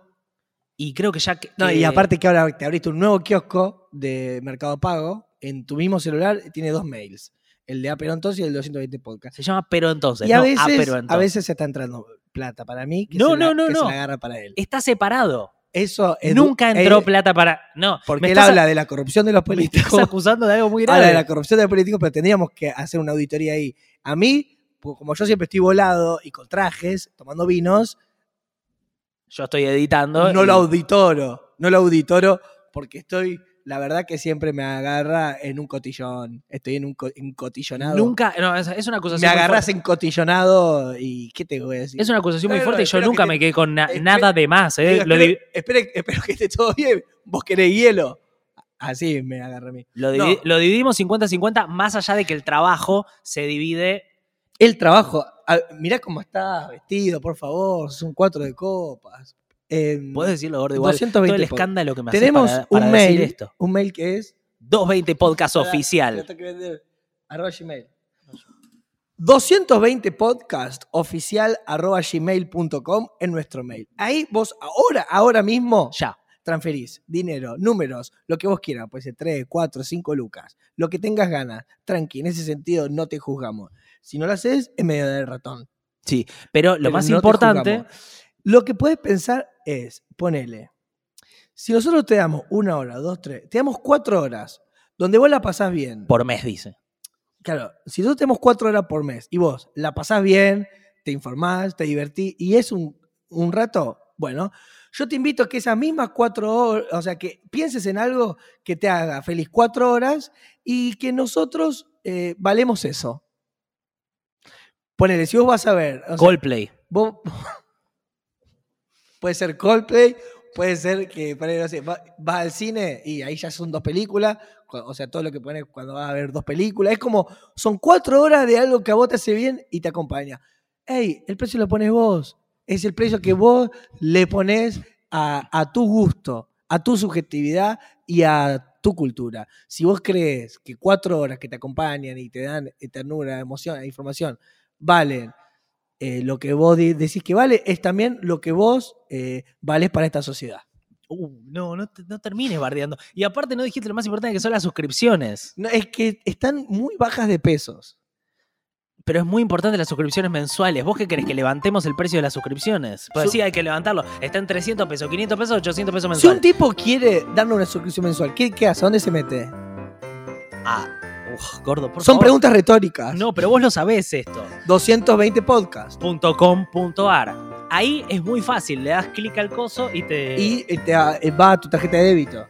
Y creo que ya que. No, y aparte que ahora te abriste un nuevo kiosco de Mercado Pago, en tu mismo celular tiene dos mails. El de A pero entonces y el 220 podcast. Se llama Pero entonces. Y a no, veces, Ah, pero a entonces. veces se está entrando plata para mí. Que No, se no, no, que no. se la agarra para él. Está separado. Eso es Nunca du- entró eh, plata para. No, Porque me él habla de la corrupción de los me estás políticos. acusando de algo muy grave. Habla de la corrupción de los políticos, pero tendríamos que hacer una auditoría ahí. A mí, pues, como yo siempre estoy volado y con trajes, tomando vinos, Yo estoy editando. no y lo auditoro. No lo auditoro porque estoy, la verdad que siempre me agarra en un cotillón. Estoy en un co- encotillonado. Nunca. No, es, es una acusación. me agarras fuerte. encotillonado y ¿qué te voy a decir? Es una acusación muy fuerte y yo nunca que me quedé con na- nada de más. ¿eh? Digo, Lo, espero, que esté todo bien. Vos querés hielo. Así me agarra a mí. lo No. divi- lo dividimos 50-50, más allá de que el trabajo se divide. El trabajo, mirá cómo está vestido, por favor, son cuatro de copas. Em, Puedes decirlo, gordo, igual. 220 todo el escándalo que me hace Tenemos para, para un decir mail, esto. un mail que es 220 podcast oficial. Arroba Gmail. 220 podcast oficial arroba gmail.com en nuestro mail. Ahí vos ahora, ahora mismo Ya. transferís dinero, números, lo que vos quieras, puede ser 3, 4, 5 lucas, lo que tengas ganas, tranqui, en ese sentido no te juzgamos. Si no lo haces, es medio del ratón. Sí, pero lo Pero más no importante. Lo que puedes pensar es, ponele, si nosotros te damos una hora, dos, tres, te damos cuatro horas, donde vos la pasás bien. Por mes, dice. Claro, si nosotros tenemos cuatro horas por mes y vos la pasás bien, te informás, te divertís y es un, un rato, bueno, yo te invito a que esas mismas cuatro horas, o sea, que pienses en algo que te haga feliz cuatro horas y que nosotros eh, valemos eso. Ponele, si vos vas a ver, o sea, Coldplay. vos- puede ser Coldplay, puede ser que no sé, va- vas al cine y ahí ya son dos películas, cu- o sea, todo lo que pones cuando vas a ver dos películas, es como, son cuatro horas de algo que a vos te hace bien y te acompaña. Ey, el precio lo pones vos, es el precio que vos le pones a, tu gusto, a tu subjetividad y a tu cultura. Si vos crees que cuatro horas que te acompañan y te dan eh, ternura, emoción, información, valen eh, lo que vos decís que vale, es también lo que vos eh, valés para esta sociedad. Uh, no, no, no termines bardeando. Y aparte no dijiste lo más importante que son las suscripciones. No, es que están muy bajas de pesos. Pero es muy importante las suscripciones mensuales. ¿Vos qué querés? ¿Que levantemos el precio de las suscripciones? Pues Su- sí, hay que levantarlo. Está en 300 pesos, 500 pesos, 800 pesos Si un mensuales. tipo quiere darnos una suscripción mensual, ¿qué, qué hace? ¿A dónde se mete? Ah, uf, gordo, por Son favor. preguntas retóricas. No, pero vos lo sabés esto. 220 podcasts. .com.ar. Ahí es muy fácil, le das clic al coso y te... Y eh, te, eh, va a tu tarjeta de débito.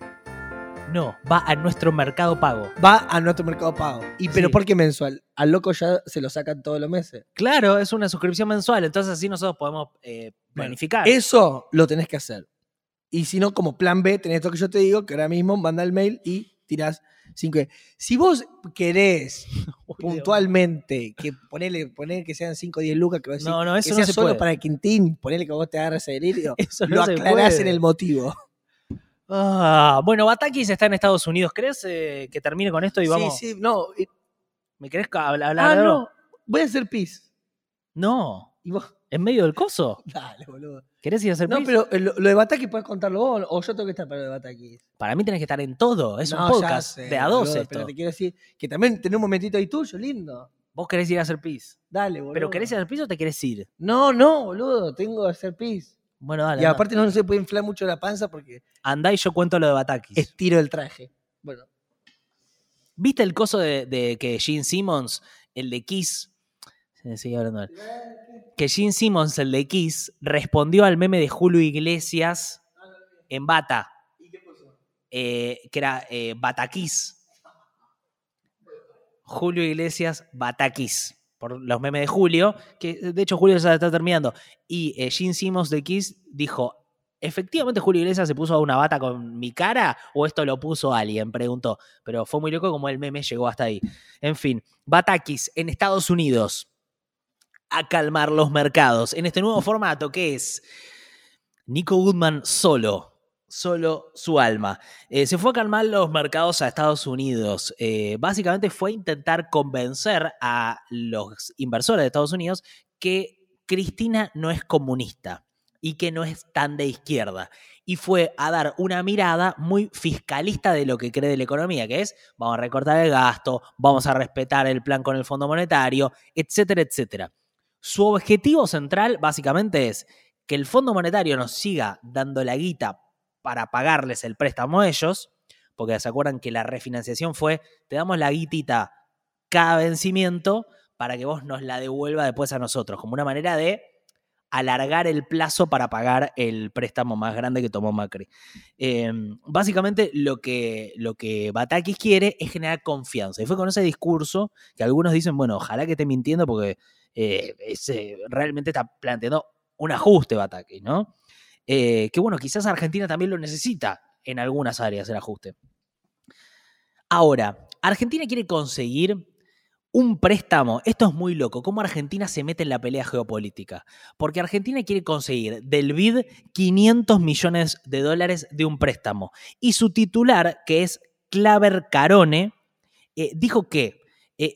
No, va a nuestro mercado pago. Va a nuestro mercado pago. ¿Y pero Sí. por qué mensual? Al loco ya se lo sacan todos los meses. Claro, es una suscripción mensual, entonces así nosotros podemos eh, planificar. Eso lo tenés que hacer. Y si no, como plan B, tenés esto que yo te digo, que ahora mismo manda el mail y tirás 5. Si vos querés puntualmente que ponele, que sean 5 o 10 lucas, que, vos decís No, no, eso que no sea se solo puede. para Quintín, ponele que vos te agarras ese delirio, Eso lo no aclarás en el motivo. Ah, bueno, Batakis está en Estados Unidos. ¿Crees eh, que termine con esto y vamos? Sí, sí, no. ¿Me querés hablar? Ah, no. Voy a hacer pis. No. Y vos, ¿En medio del coso? dale, boludo. ¿Querés ir a hacer No, pis? pero eh, lo, lo de Bataki puedes contarlo vos o yo tengo que estar para lo de Bataki. Para mí tenés que estar en todo. Es No, un ya podcast sé, de a dos boludo, esto. Pero te quiero decir que también tener un momentito ahí tuyo, lindo. Vos querés ir a hacer pis. Dale, boludo. ¿Pero querés ir a hacer pis o te querés ir? No, no, boludo, tengo que hacer pis. Bueno, dale. Y aparte no se puede inflar mucho la panza porque Andá y yo cuento lo de Batakis. estiro el traje. Bueno, ¿Viste el coso de, de que Gene Simmons, el de Kiss, se sigue hablando de él. Que Gene Simmons, el de Kiss, respondió al meme de Julio Iglesias en Bata, eh, que era eh, Bataquis. Julio Iglesias Bataquis, por los memes de Julio, que de hecho Julio ya está terminando. Y eh, Gene Simmons de Kiss dijo, ¿efectivamente Julio Iglesias se puso una bata con mi cara o esto lo puso alguien? Preguntó. Pero fue muy loco como el meme llegó hasta ahí. En fin, Batakis en Estados Unidos a calmar los mercados en este nuevo formato que es Nico Goodman solo. Solo su alma. Eh, se fue a calmar los mercados a Estados Unidos. Eh, básicamente fue intentar convencer a los inversores de Estados Unidos que Cristina no es comunista. y que no es tan de izquierda. Y fue a dar una mirada muy fiscalista de lo que cree de la economía, que es vamos a recortar el gasto, vamos a respetar el plan con el Fondo Monetario, etcétera, etcétera. Su objetivo central básicamente es que el Fondo Monetario nos siga dando la guita para pagarles el préstamo a ellos, porque se acuerdan que la refinanciación fue, te damos la guitita cada vencimiento para que vos nos la devuelva después a nosotros, como una manera de alargar el plazo para pagar el préstamo más grande que tomó Macri. Em, básicamente lo que, lo que quiere es generar confianza. Y fue con ese discurso que algunos dicen, bueno, ojalá que esté mintiendo porque eh, realmente está planteando un ajuste Batakis, ¿no? Eh, que bueno, quizás Argentina también lo necesita en algunas áreas el ajuste. Ahora, Argentina quiere conseguir un préstamo. Esto es muy loco. ¿Cómo Argentina se mete en la pelea geopolítica? Porque Argentina quiere conseguir del BID 500 millones de dólares de un préstamo. Y su titular, que es Claver Carone, eh, dijo que eh,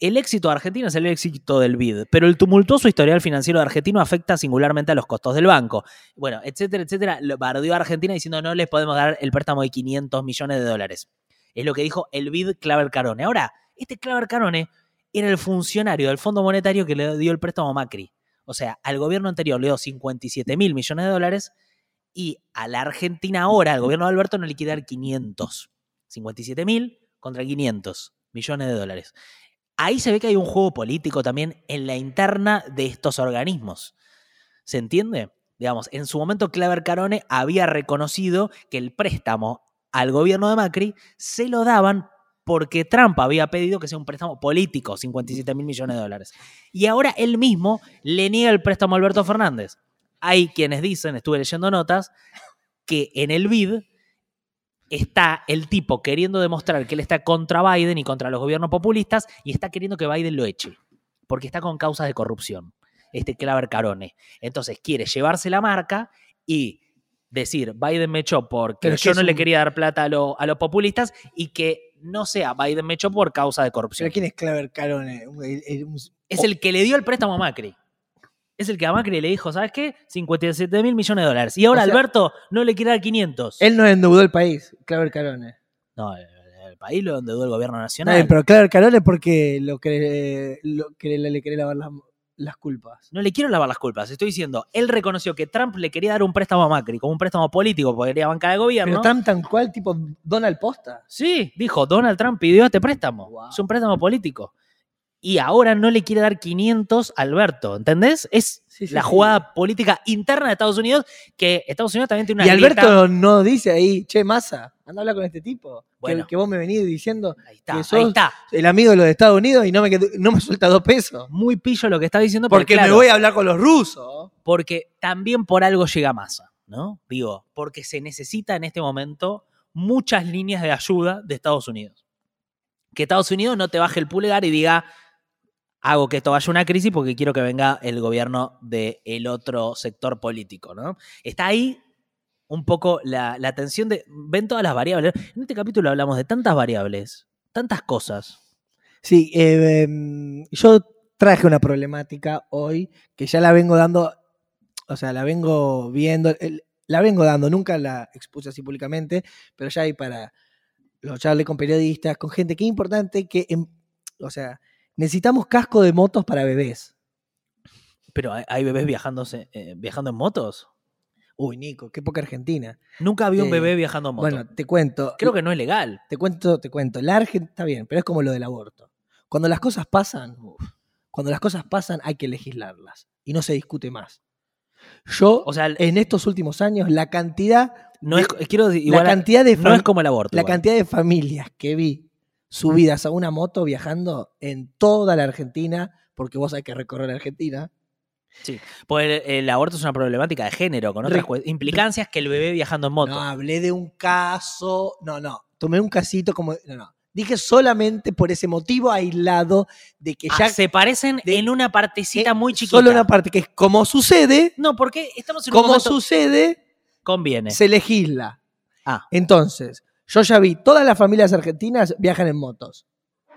el éxito de Argentina es el éxito del BID, pero el tumultuoso historial financiero de Argentina afecta singularmente a los costos del banco. Bueno, etcétera, etcétera. Lo bardeó a Argentina diciendo no les podemos dar el préstamo de 500 millones de dólares. Es lo que dijo el BID Claver Carone. Ahora, este Claver Carone era el funcionario del Fondo Monetario que le dio el préstamo a Macri. O sea, al gobierno anterior le dio 57 mil millones de dólares y a la Argentina ahora, al gobierno de Alberto, no le quiere dar 500. 57 mil contra 500 millones de dólares. Ahí se ve que hay un juego político también en la interna de estos organismos. ¿Se entiende? Digamos, en su momento Claver Carone había reconocido que el préstamo al gobierno de Macri se lo daban porque Trump había pedido que sea un préstamo político, 57 mil millones de dólares. Y ahora él mismo le niega el préstamo a Alberto Fernández. Hay quienes dicen, estuve leyendo notas, que en el BID está el tipo queriendo demostrar que él está contra Biden y contra los gobiernos populistas y está queriendo que Biden lo eche, porque está con causas de corrupción, este Claver Carone. Entonces quiere llevarse la marca y decir, Biden me echó porque yo no le quería dar plata a, a los populistas y que no sea Biden me echó por causa de corrupción. ¿Pero quién es Claver Carone? Es el que le dio el préstamo a Macri. Es el que a Macri le dijo, ¿sabes qué? 57 mil millones de dólares. Y ahora Alberto no le quiere dar 500. Él no endeudó el país, Claver Carone. No, el, país lo endeudó el gobierno nacional. pero Claver Carone porque lo que, lo que le, le quiere lavar las las culpas. No le quiero lavar las culpas. Estoy diciendo, él reconoció que Trump le quería dar un préstamo a Macri, como un préstamo político, porque quería bancar de gobierno. Pero Trump tan cual, tipo Donald Posta. Sí, dijo, Donald Trump pidió este préstamo. Es un préstamo político. Y ahora no le quiere dar 500 a Alberto, ¿entendés? Es la jugada política interna de Estados Unidos, que Estados Unidos también tiene una Y Alberto no dice ahí, che, masa, anda a hablar con este tipo. Bueno, que, vos me venís diciendo que sos el amigo de los Estados Unidos y no me, no me suelta dos pesos. Muy pillo lo que está diciendo. Porque me voy a hablar con los rusos. Porque también por algo llega masa, ¿no? Digo, porque se necesita en este momento muchas líneas de ayuda de Estados Unidos. Que Estados Unidos no te baje el pulgar y diga, hago que esto vaya a una crisis porque quiero que venga el gobierno del otro sector político, ¿no? Está ahí un poco la, la tensión de. Ven todas las variables. En este capítulo hablamos de tantas variables, tantas cosas. Sí, eh, em, yo traje una problemática hoy que ya la vengo dando, o sea, la vengo viendo, la vengo dando, nunca la expuse así públicamente, pero ya hay para los charles con periodistas, con gente que es importante que, em, o sea, necesitamos casco de motos para bebés. Pero hay, bebés viajándose, eh, viajando en motos. Uy, Nico, qué poca Argentina. Nunca vi un bebé eh, viajando en moto. Bueno, te cuento. Creo que no es legal. Te cuento, te cuento. La Argentina está bien, pero es como lo del aborto. Cuando las cosas pasan, cuando las cosas pasan hay que legislarlas y no se discute más. Yo, o sea, en estos últimos años, la cantidad no es, quiero igual, la cantidad de no es como el aborto. La cantidad de familias que vi subidas a una moto viajando en toda la Argentina, porque vos hay que recorrer Argentina. Sí, pues el, aborto es una problemática de género, con otras implicancias que el bebé viajando en moto. No, hablé de un caso, no, no, tomé un casito como, no, no. Dije solamente por ese motivo aislado de que ya... Ah, se parecen en una partecita muy chiquita. Solo una parte, que es como sucede... No, porque estamos en un Como sucede... Conviene. Se legisla. Ah. Entonces, yo ya vi, todas las familias argentinas viajan en motos.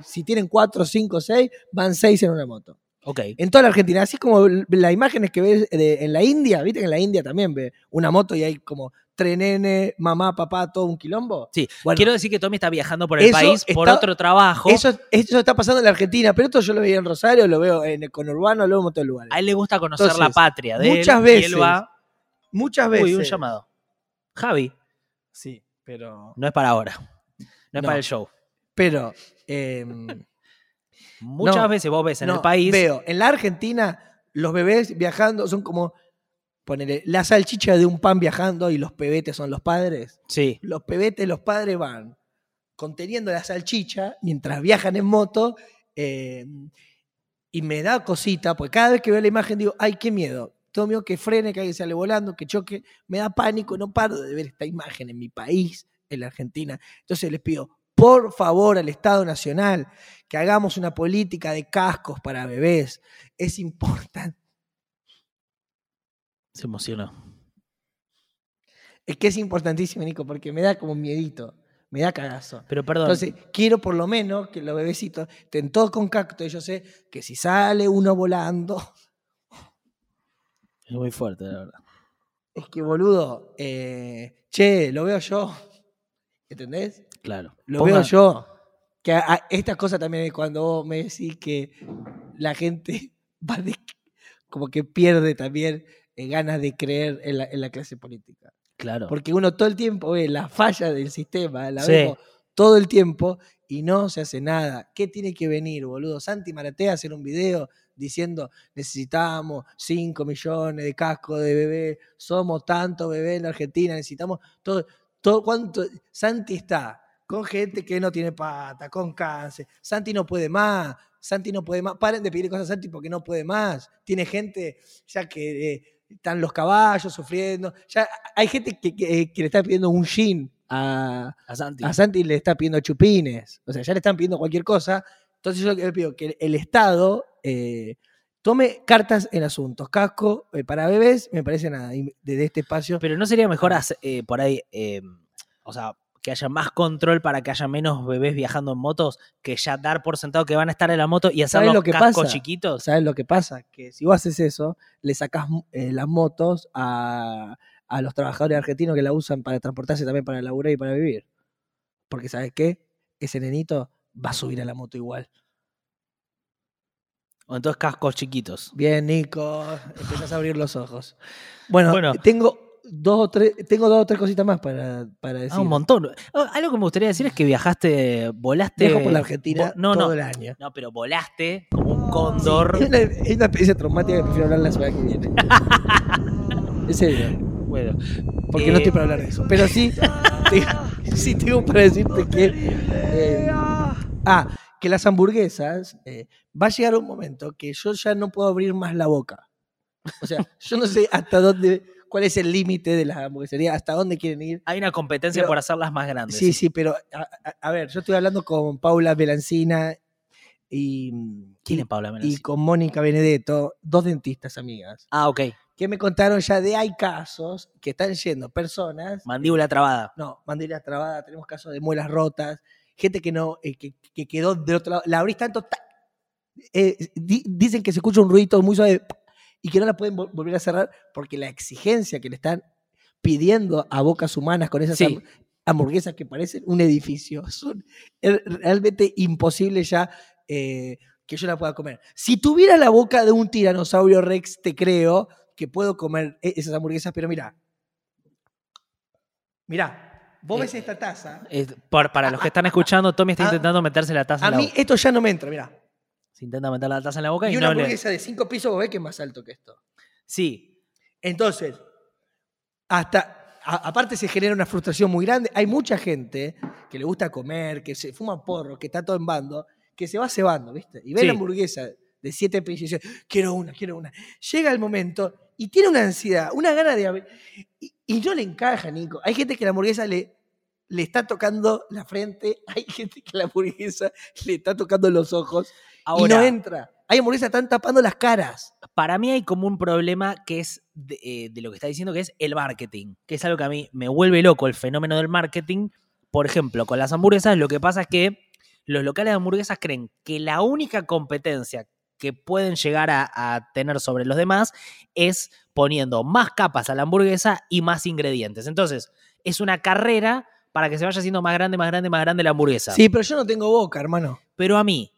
Si tienen cuatro, cinco, seis, van seis en una moto. Ok. En toda la Argentina. Así como las imágenes que ves de- en la India, viste que en la India también ve una moto y hay como tres nenes, mamá, papá, todo un quilombo. Sí, Bueno, Quiero decir que Tommy está viajando por el país por otro trabajo. eso, eso está pasando en la Argentina, pero esto yo lo veía en Rosario, lo veo en el conurbano, lo veo en de lugares. A él le gusta conocer la patria de muchas él, veces- Y él va. Muchas veces. Uy, un llamado. Javi, Sí, pero. no es para ahora. No es No. para el show. Pero. em, Muchas No, veces vos ves en no, el país. Veo, en la Argentina, los bebés viajando son como. Ponele, la salchicha de un pan viajando y los pebetes son los padres. Sí. Los pebetes, los padres van conteniendo la salchicha mientras viajan en moto. eh, y me da cosita, porque cada vez que veo la imagen digo, ay, qué miedo. Tengo miedo que frene, que alguien sale volando, que choque. Me da pánico, no paro de ver esta imagen en mi país, en la Argentina. Entonces les pido, por favor, al Estado Nacional, que hagamos una política de cascos para bebés. Es importante. Se emocionó. Es que es importantísimo, Nico, porque me da como miedito, me da cagazo. Pero perdón. Entonces, quiero por lo menos que los bebecitos estén todos con cacto. Y yo sé que si sale uno volando, es muy fuerte, la verdad. es que boludo, eh, che, lo veo yo. ¿Entendés? Claro. Lo Ponga- veo yo. Que a- a- esta cosa también es cuando vos me decís que la gente va de- como que pierde también eh, ganas de creer en la, en la clase política. Claro. Porque uno todo el tiempo ve la falla del sistema, la Sí. vemos todo el tiempo y no se hace nada. ¿Qué tiene que venir, boludo? Santi Maratea a hacer un video diciendo necesitamos 5 millones de cascos de bebé, somos tantos bebés en la Argentina, necesitamos todo, todo cuánto Santi está con gente que no tiene pata, con cáncer. Santi no puede más, Santi no puede más. Paren de pedir cosas a Santi porque no puede más. Tiene gente ya que eh, están los caballos sufriendo. Ya hay gente que, que- que le está pidiendo un gin a, A Santi. a Santi le está pidiendo chupines. O sea, ya le están pidiendo cualquier cosa. Entonces yo le pido que el Estado eh, tome cartas en asuntos. Casco eh, para bebés, me parece nada, desde este espacio. Pero no sería mejor hacer, eh, por ahí, eh, o sea, que haya más control para que haya menos bebés viajando en motos, que ya dar por sentado que van a estar en la moto y hacer ¿Sabes los lo que cascos pasa? chiquitos. ¿Sabes lo que pasa? Que si vos haces eso, le sacás las motos a, a los trabajadores argentinos que la usan para transportarse también para laburar y para vivir. Porque ¿sabes qué? Ese nenito va a subir a la moto igual. O entonces cascos chiquitos. Bien, Nico, empezás a abrir los ojos. Bueno, Bueno. tengo dos o tres, tengo dos o tres cositas más para, para decir. Ah, un montón. Ah, Algo que me gustaría decir es que viajaste, volaste. Viajo por la Argentina no, todo no, el año. no, pero volaste como un cóndor. Es una, es una experiencia traumática que prefiero hablar la semana que viene. en serio. Bueno, Porque Eh, no estoy para hablar de eso. Pero sí, sí tengo para decirte que. eh, ah, que las hamburguesas. eh, va a llegar un momento que yo ya no puedo abrir más la boca. O sea, yo no sé hasta dónde. ¿Cuál es el límite de las hamburgueserías? ¿Hasta dónde quieren ir? hay una competencia Pero- por hacerlas más grandes. Sí, sí, pero a, a- a ver, yo estoy hablando con Paula Belancina y, ¿Quién y- es Paula y Menezes? con Mónica Benedetto, dos dentistas amigas, Ah, ok. que me contaron ya de hay casos que están yendo personas Mandíbula trabada. No, mandíbula trabada, tenemos casos de muelas rotas, gente que no, eh, que, que quedó del otro lado. La abrís tanto. ta- eh, di- dicen que se escucha un ruido muy suave y que no la pueden vol- volver a cerrar porque la exigencia que le están pidiendo a bocas humanas con esas Sí. hamburguesas que parecen un edificio son realmente imposibles ya eh, que yo la pueda comer. Si tuviera la boca de un tiranosaurio rex, te creo que puedo comer e- esas hamburguesas, pero mira, mira, vos Eh, ves esta taza. Por- para los que están escuchando, Tommy está A- intentando meterse la taza A en la mí boca. esto ya no me entra, mira. Se intenta meter la taza en la boca y, Y una no le. hamburguesa de cinco pisos, vos ves que es más alto que esto. Sí, Entonces, hasta, a- aparte se genera una frustración muy grande. Hay mucha gente que le gusta comer, que se fuma porro, que está todo en bando, que se va cebando, ¿viste? Y ve Sí. la hamburguesa de siete pisos y dice, quiero una, quiero una. Llega el momento y tiene una ansiedad, una gana de... Y, y no le encaja, Nico. Hay gente que la hamburguesa le, le está tocando la frente, hay gente que la hamburguesa le está tocando los ojos ahora. y no entra. Hay hamburguesas que están tapando las caras. para mí hay como un problema que es de, eh, de lo que está diciendo, que es el marketing, que es algo que a mí me vuelve loco el fenómeno del marketing. Por ejemplo, con las hamburguesas lo que pasa es que los locales de hamburguesas creen que la única competencia que pueden llegar a, a tener sobre los demás es poniendo más capas a la hamburguesa y más ingredientes. Entonces, es una carrera para que se vaya haciendo más grande, más grande, más grande la hamburguesa. Sí, pero yo no tengo boca, hermano. Pero a mí,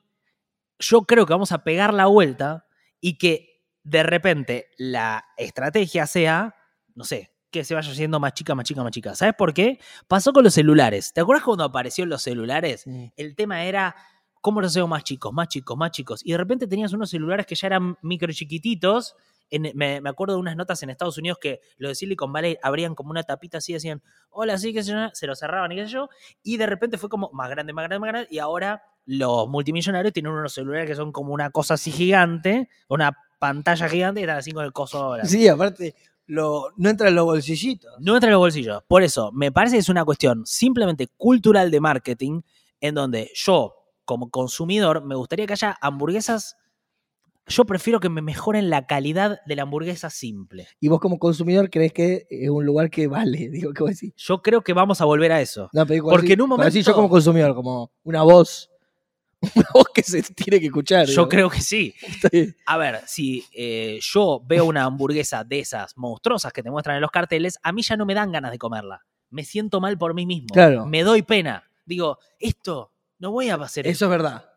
yo creo que vamos a pegar la vuelta y que de repente la estrategia sea, no sé, que se vaya haciendo más chica, más chica, más chica. ¿Sabes por qué? Pasó con los celulares. ¿Te acuerdas cuando aparecieron los celulares? El tema era cómo los hacemos más chicos, más chicos, más chicos. Y de repente tenías unos celulares que ya eran micro chiquititos. En- me, me acuerdo de unas notas en Estados Unidos que los de Silicon Valley abrían como una tapita así, decían, hola, sí, qué sé yo, se lo cerraban y qué sé yo. Y de repente fue como más grande, más grande, más grande. Y ahora los multimillonarios tienen unos celulares que son como una cosa así gigante, una pantalla gigante y están así con el coso ahora. Sí, aparte, lo, no entra en los bolsillitos. No entra en los bolsillos. Por eso, me parece que es una cuestión simplemente cultural de marketing, en donde yo, como consumidor, me gustaría que haya hamburguesas. Yo prefiero que me mejoren la calidad de la hamburguesa simple. Y vos como consumidor crees que es un lugar que vale, digo, ¿qué vos decís? Yo creo que vamos a volver a eso. No, pero Porque así- en un pero así momento- yo como consumidor, como una voz, una voz que se tiene que escuchar. Yo digamos. creo que sí. A ver, si eh, yo veo una hamburguesa de esas monstruosas que te muestran en los carteles, a mí ya no me dan ganas de comerla. Me siento mal por mí mismo. Claro. Me doy pena. Digo, esto, no voy a hacer Eso es verdad.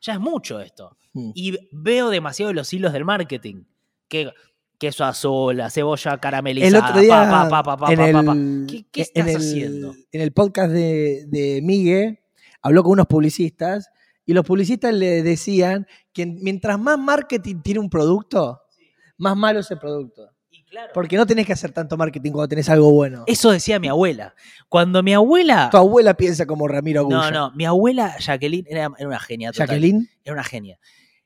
Ya es mucho esto. Mm. Y veo demasiado los hilos del marketing. Que queso azul, la cebolla caramelizada. El otro día, pa, pa, pa, pa, en, el, ¿Qué- qué en estás el- haciendo? en el podcast de, de Migue, habló con unos publicistas y los publicistas le decían que mientras más marketing tiene un producto, más malo es el producto. Claro, Porque no tenés que hacer tanto marketing cuando tenés algo bueno. Eso decía mi abuela. Cuando mi abuela. Tu abuela piensa como Ramiro Agulla. No, no, mi abuela Jacqueline era, era una genia. Total. Jacqueline, Era una genia.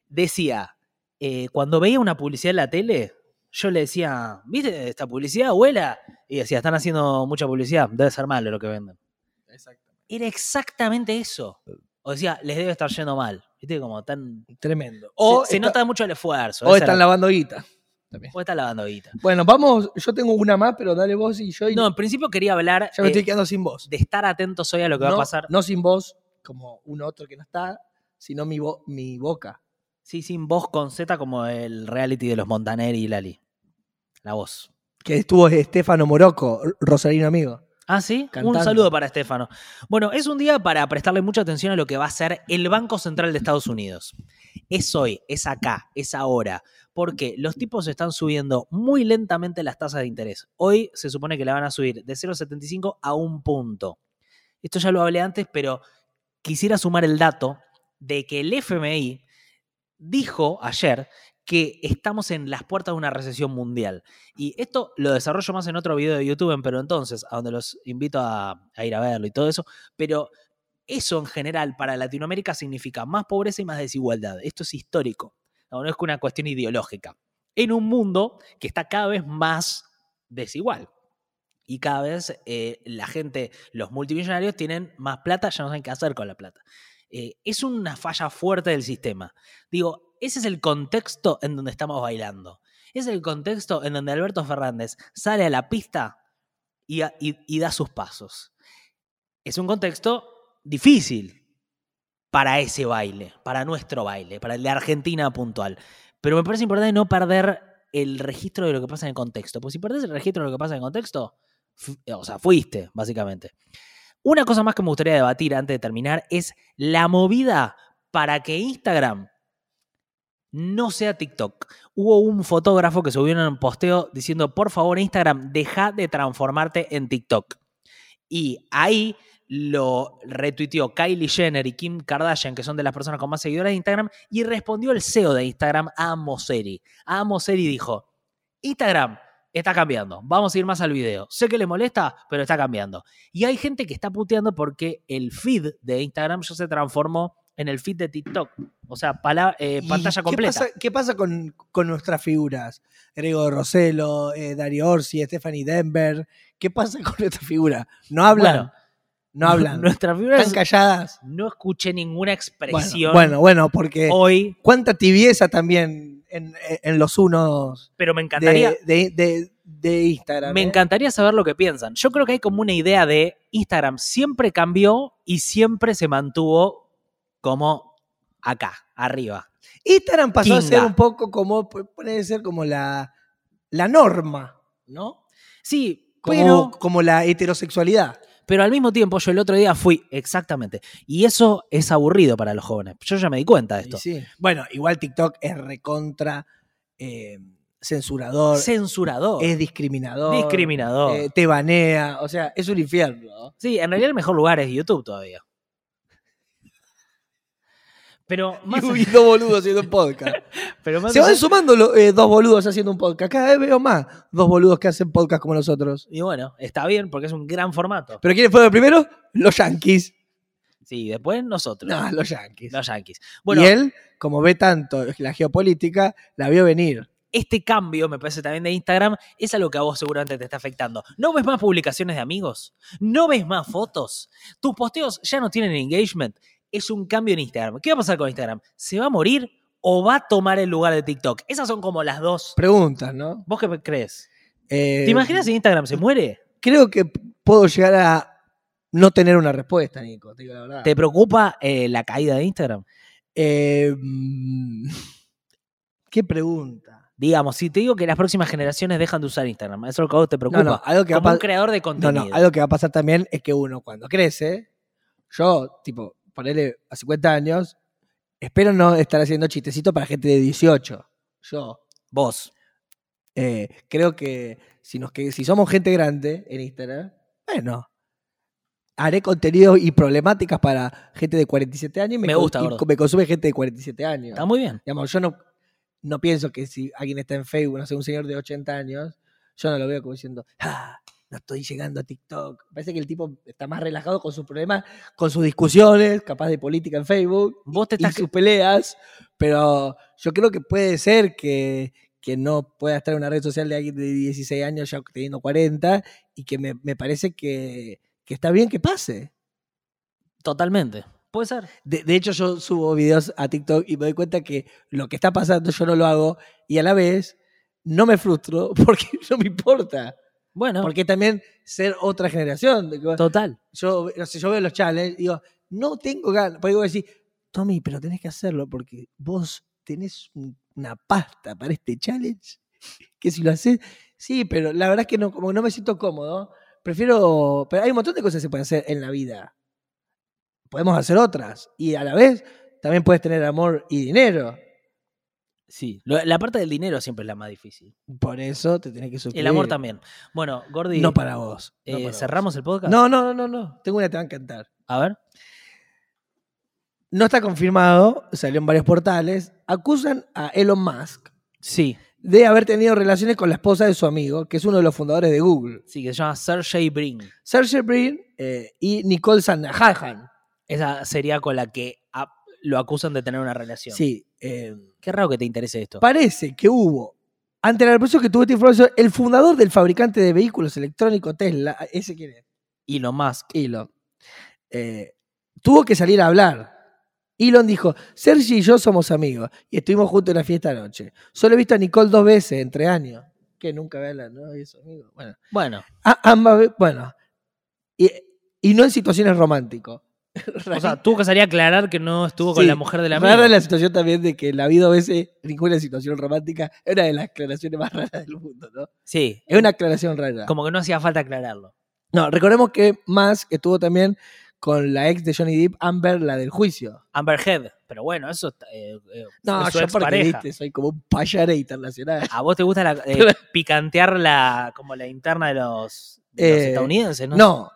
Decía, eh, cuando veía una publicidad en la tele, yo le decía, ¿viste esta publicidad, abuela? Y decía, están haciendo mucha publicidad, debe ser malo lo que venden. Era exactamente eso. O decía, les debe estar yendo mal. ¿Viste? Como tan. tremendo. O se, está- nota mucho el esfuerzo. o están era- lavando guita. También. o está lavando guita. Bueno, vamos, yo tengo una más, pero dale vos y yo. Y No, en principio quería hablar ya me eh, estoy quedando sin voz. de estar atentos hoy a lo que no, va a pasar. no sin voz, como un otro que no está, sino mi, vo- mi boca. Sí, sin voz con Z como el reality de los Montaner y Lali. La voz. Que estuvo Estefano Morocco, Rosarino amigo. Ah, sí. Un saludo para Estefano. Bueno, es un día para prestarle mucha atención a lo que va a ser el Banco Central de Estados Unidos. Es hoy, es acá, es ahora. Porque los tipos están subiendo muy lentamente las tasas de interés. Hoy se supone que la van a subir de 0,75 a un punto. Esto ya lo hablé antes, pero quisiera sumar el dato de que el FMI dijo ayer que estamos en las puertas de una recesión mundial. Y esto lo desarrollo más en otro video de YouTube, pero entonces, a donde los invito a, ir a verlo y todo eso. Pero eso en general para Latinoamérica significa más pobreza y más desigualdad. Esto es histórico. No, no es una cuestión ideológica. En un mundo que está cada vez más desigual. Y cada vez eh, la gente, los multimillonarios tienen más plata, ya no saben qué hacer con la plata. Eh, es una falla fuerte del sistema. Digo, ese es el contexto en donde estamos bailando. Es el contexto en donde Alberto Fernández sale a la pista y, da sus pasos. Es un contexto difícil para ese baile, para nuestro baile, para el de Argentina puntual. Pero me parece importante no perder el registro de lo que pasa en el contexto. Porque si perdés el registro de lo que pasa en el contexto, fu- o sea, fuiste, básicamente. Una cosa más que me gustaría debatir antes de terminar es la movida para que Instagram no sea TikTok. Hubo un fotógrafo que subió un posteo diciendo, por favor Instagram, deja de transformarte en TikTok. Y ahí lo retuiteó Kylie Jenner y Kim Kardashian, que son de las personas con más seguidores de Instagram, y respondió el CEO de Instagram, a Mosseri. A Mosseri dijo, Instagram está cambiando, vamos a ir más al video. Sé que le molesta, pero está cambiando. Y hay gente que está puteando porque el feed de Instagram ya se transformó en el feed de TikTok. O sea, pala- eh, ¿Y pantalla qué completa. pasa- ¿Qué pasa, con, con nuestras figuras? Grego Roselo, eh, Dario Orsi, Stephanie Denver. ¿Qué pasa con nuestras figuras? No hablan. Bueno, no hablan. Nuestras figuras Están calladas. no escuché ninguna Bueno, expresión bueno, bueno, porque hoy, cuánta tibieza también en, en los unos pero me encantaría, de, de- de- de Instagram. me ¿eh? encantaría saber lo que piensan. Yo creo que hay como una idea de Instagram siempre cambió y siempre se mantuvo como acá, arriba. Instagram pasó a ser Kinga. un poco como, puede ser como la, la norma, ¿no? Sí, Como, pero, como la heterosexualidad. pero al mismo tiempo yo el otro día fui, exactamente. Y eso es aburrido para los jóvenes. Yo ya me di cuenta de esto. sí. Bueno, igual TikTok es recontra eh, censurador, Censurador. es discriminador. discriminador. eh, te banea, o sea, es un infierno. ¿no? Sí, en realidad el mejor lugar es YouTube todavía. Pero más, Y dos boludos haciendo un podcast. pero más Se van sumando lo- eh, dos boludos haciendo un podcast. Cada vez veo más dos boludos que hacen podcast como nosotros. Y bueno, está bien porque es un gran formato. ¿Pero quiénes fueron primero? Los Yankees. Sí, después nosotros. No, los Yankees. Los Yankees. Bueno, y él, como ve tanto la geopolítica, la vio venir. este cambio, me parece también de Instagram, es algo que a vos seguramente te está afectando. ¿No ves más publicaciones de amigos? ¿No ves más fotos? Tus posteos ya no tienen engagement. Es un cambio en Instagram. ¿Qué va a pasar con Instagram? ¿Se va a morir o va a tomar el lugar de TikTok? Esas son como las dos. Preguntas, ¿no? ¿Vos qué crees? Eh, ¿Te imaginas si Instagram se muere? Creo que puedo llegar a no tener una respuesta, Nico, te digo la verdad. ¿Te preocupa eh, la caída de Instagram? Eh, mm, ¿Qué pregunta? Digamos, si te digo que las próximas generaciones dejan de usar Instagram, ¿eso es lo que a vos te preocupa? No, no, algo que va Como un creador de No, contenido. no, algo que va a pasar también es que uno cuando crece, yo, tipo, ponerle a 50 años, espero no estar haciendo chistecitos para gente de 18. Yo Vos. eh, creo que si, nos, que si somos gente grande en Instagram, bueno, haré contenido y problemáticas para gente de 47 años y me, Me gusta, y me consume gente de 47 años. Está muy bien. Digamos, yo no, no pienso que si alguien está en Facebook, no sé, un señor de 80 años, yo no lo veo como diciendo, ah, no estoy llegando a TikTok. Parece que el tipo está más relajado con sus problemas, con sus discusiones, capaz de política en Facebook, Vos te y estás... sus peleas, pero yo creo que puede ser que, que no pueda estar en una red social de alguien de 16 años ya teniendo 40 y que me, me parece que, que está bien que pase. Totalmente. Puede ser. De, de hecho, yo subo videos a TikTok y me doy cuenta que lo que está pasando yo no lo hago y a la vez no me frustro porque no me importa. Bueno, Porque también ser otra generación. total. Yo, no sé, yo veo los challenges y digo, no tengo ganas. Porque voy a decir, Tommy, pero tenés que hacerlo porque vos tenés un- una pasta para este challenge. Que si lo haces, sí, pero la verdad es que no, como no me siento cómodo, prefiero. Pero hay un montón de cosas que se pueden hacer en la vida. Podemos hacer otras. Y a la vez también puedes tener amor y dinero. Sí. La parte del dinero siempre es la más difícil. Por eso te tenés que suscribir. El amor también. Bueno, Gordy, No para vos. no eh, para vos. ¿cerramos el podcast? No, no, no, no, no. Tengo una que te va a encantar. A ver. No está confirmado, salió en varios portales. Acusan a Elon Musk Sí. de haber tenido relaciones con la esposa de su amigo, que es uno de los fundadores de Google. Sí, que se llama Sergey Brin. Sergey Brin eh, y Nicole Sanahan. Esa sería con la que lo acusan de tener una relación. Sí. eh, Qué raro que te interese esto. parece que hubo, ante la represión que tuvo esta información, el fundador del fabricante de vehículos electrónicos Tesla, ¿ese quién es? Elon Musk. Elon. eh, tuvo que salir a hablar. Elon dijo, Sergi y yo somos amigos y estuvimos juntos en la fiesta anoche. Solo he visto a Nicole dos veces en tres años. Que nunca ve a la novia, su amigo. Bueno, Bueno, a- ambas bueno. Y, y no en situaciones románticas. o sea, tuvo que salir a aclarar que no estuvo con Sí, la mujer de la Rara amiga. la situación también de que la vida a veces ninguna situación romántica es una de las aclaraciones más raras del mundo, ¿no? Sí, Es una aclaración rara. como que no hacía falta aclararlo. No, recordemos que Musk estuvo también con la ex de Johnny Depp, Amber, la del juicio. Amber Heard. Pero bueno, eso eh, eh, No, es su yo porque expareja. viste, soy como un payare internacional. ¿A vos te gusta la- eh, picantear la, como la interna de los, de los Eh, estadounidenses? ¿no? No,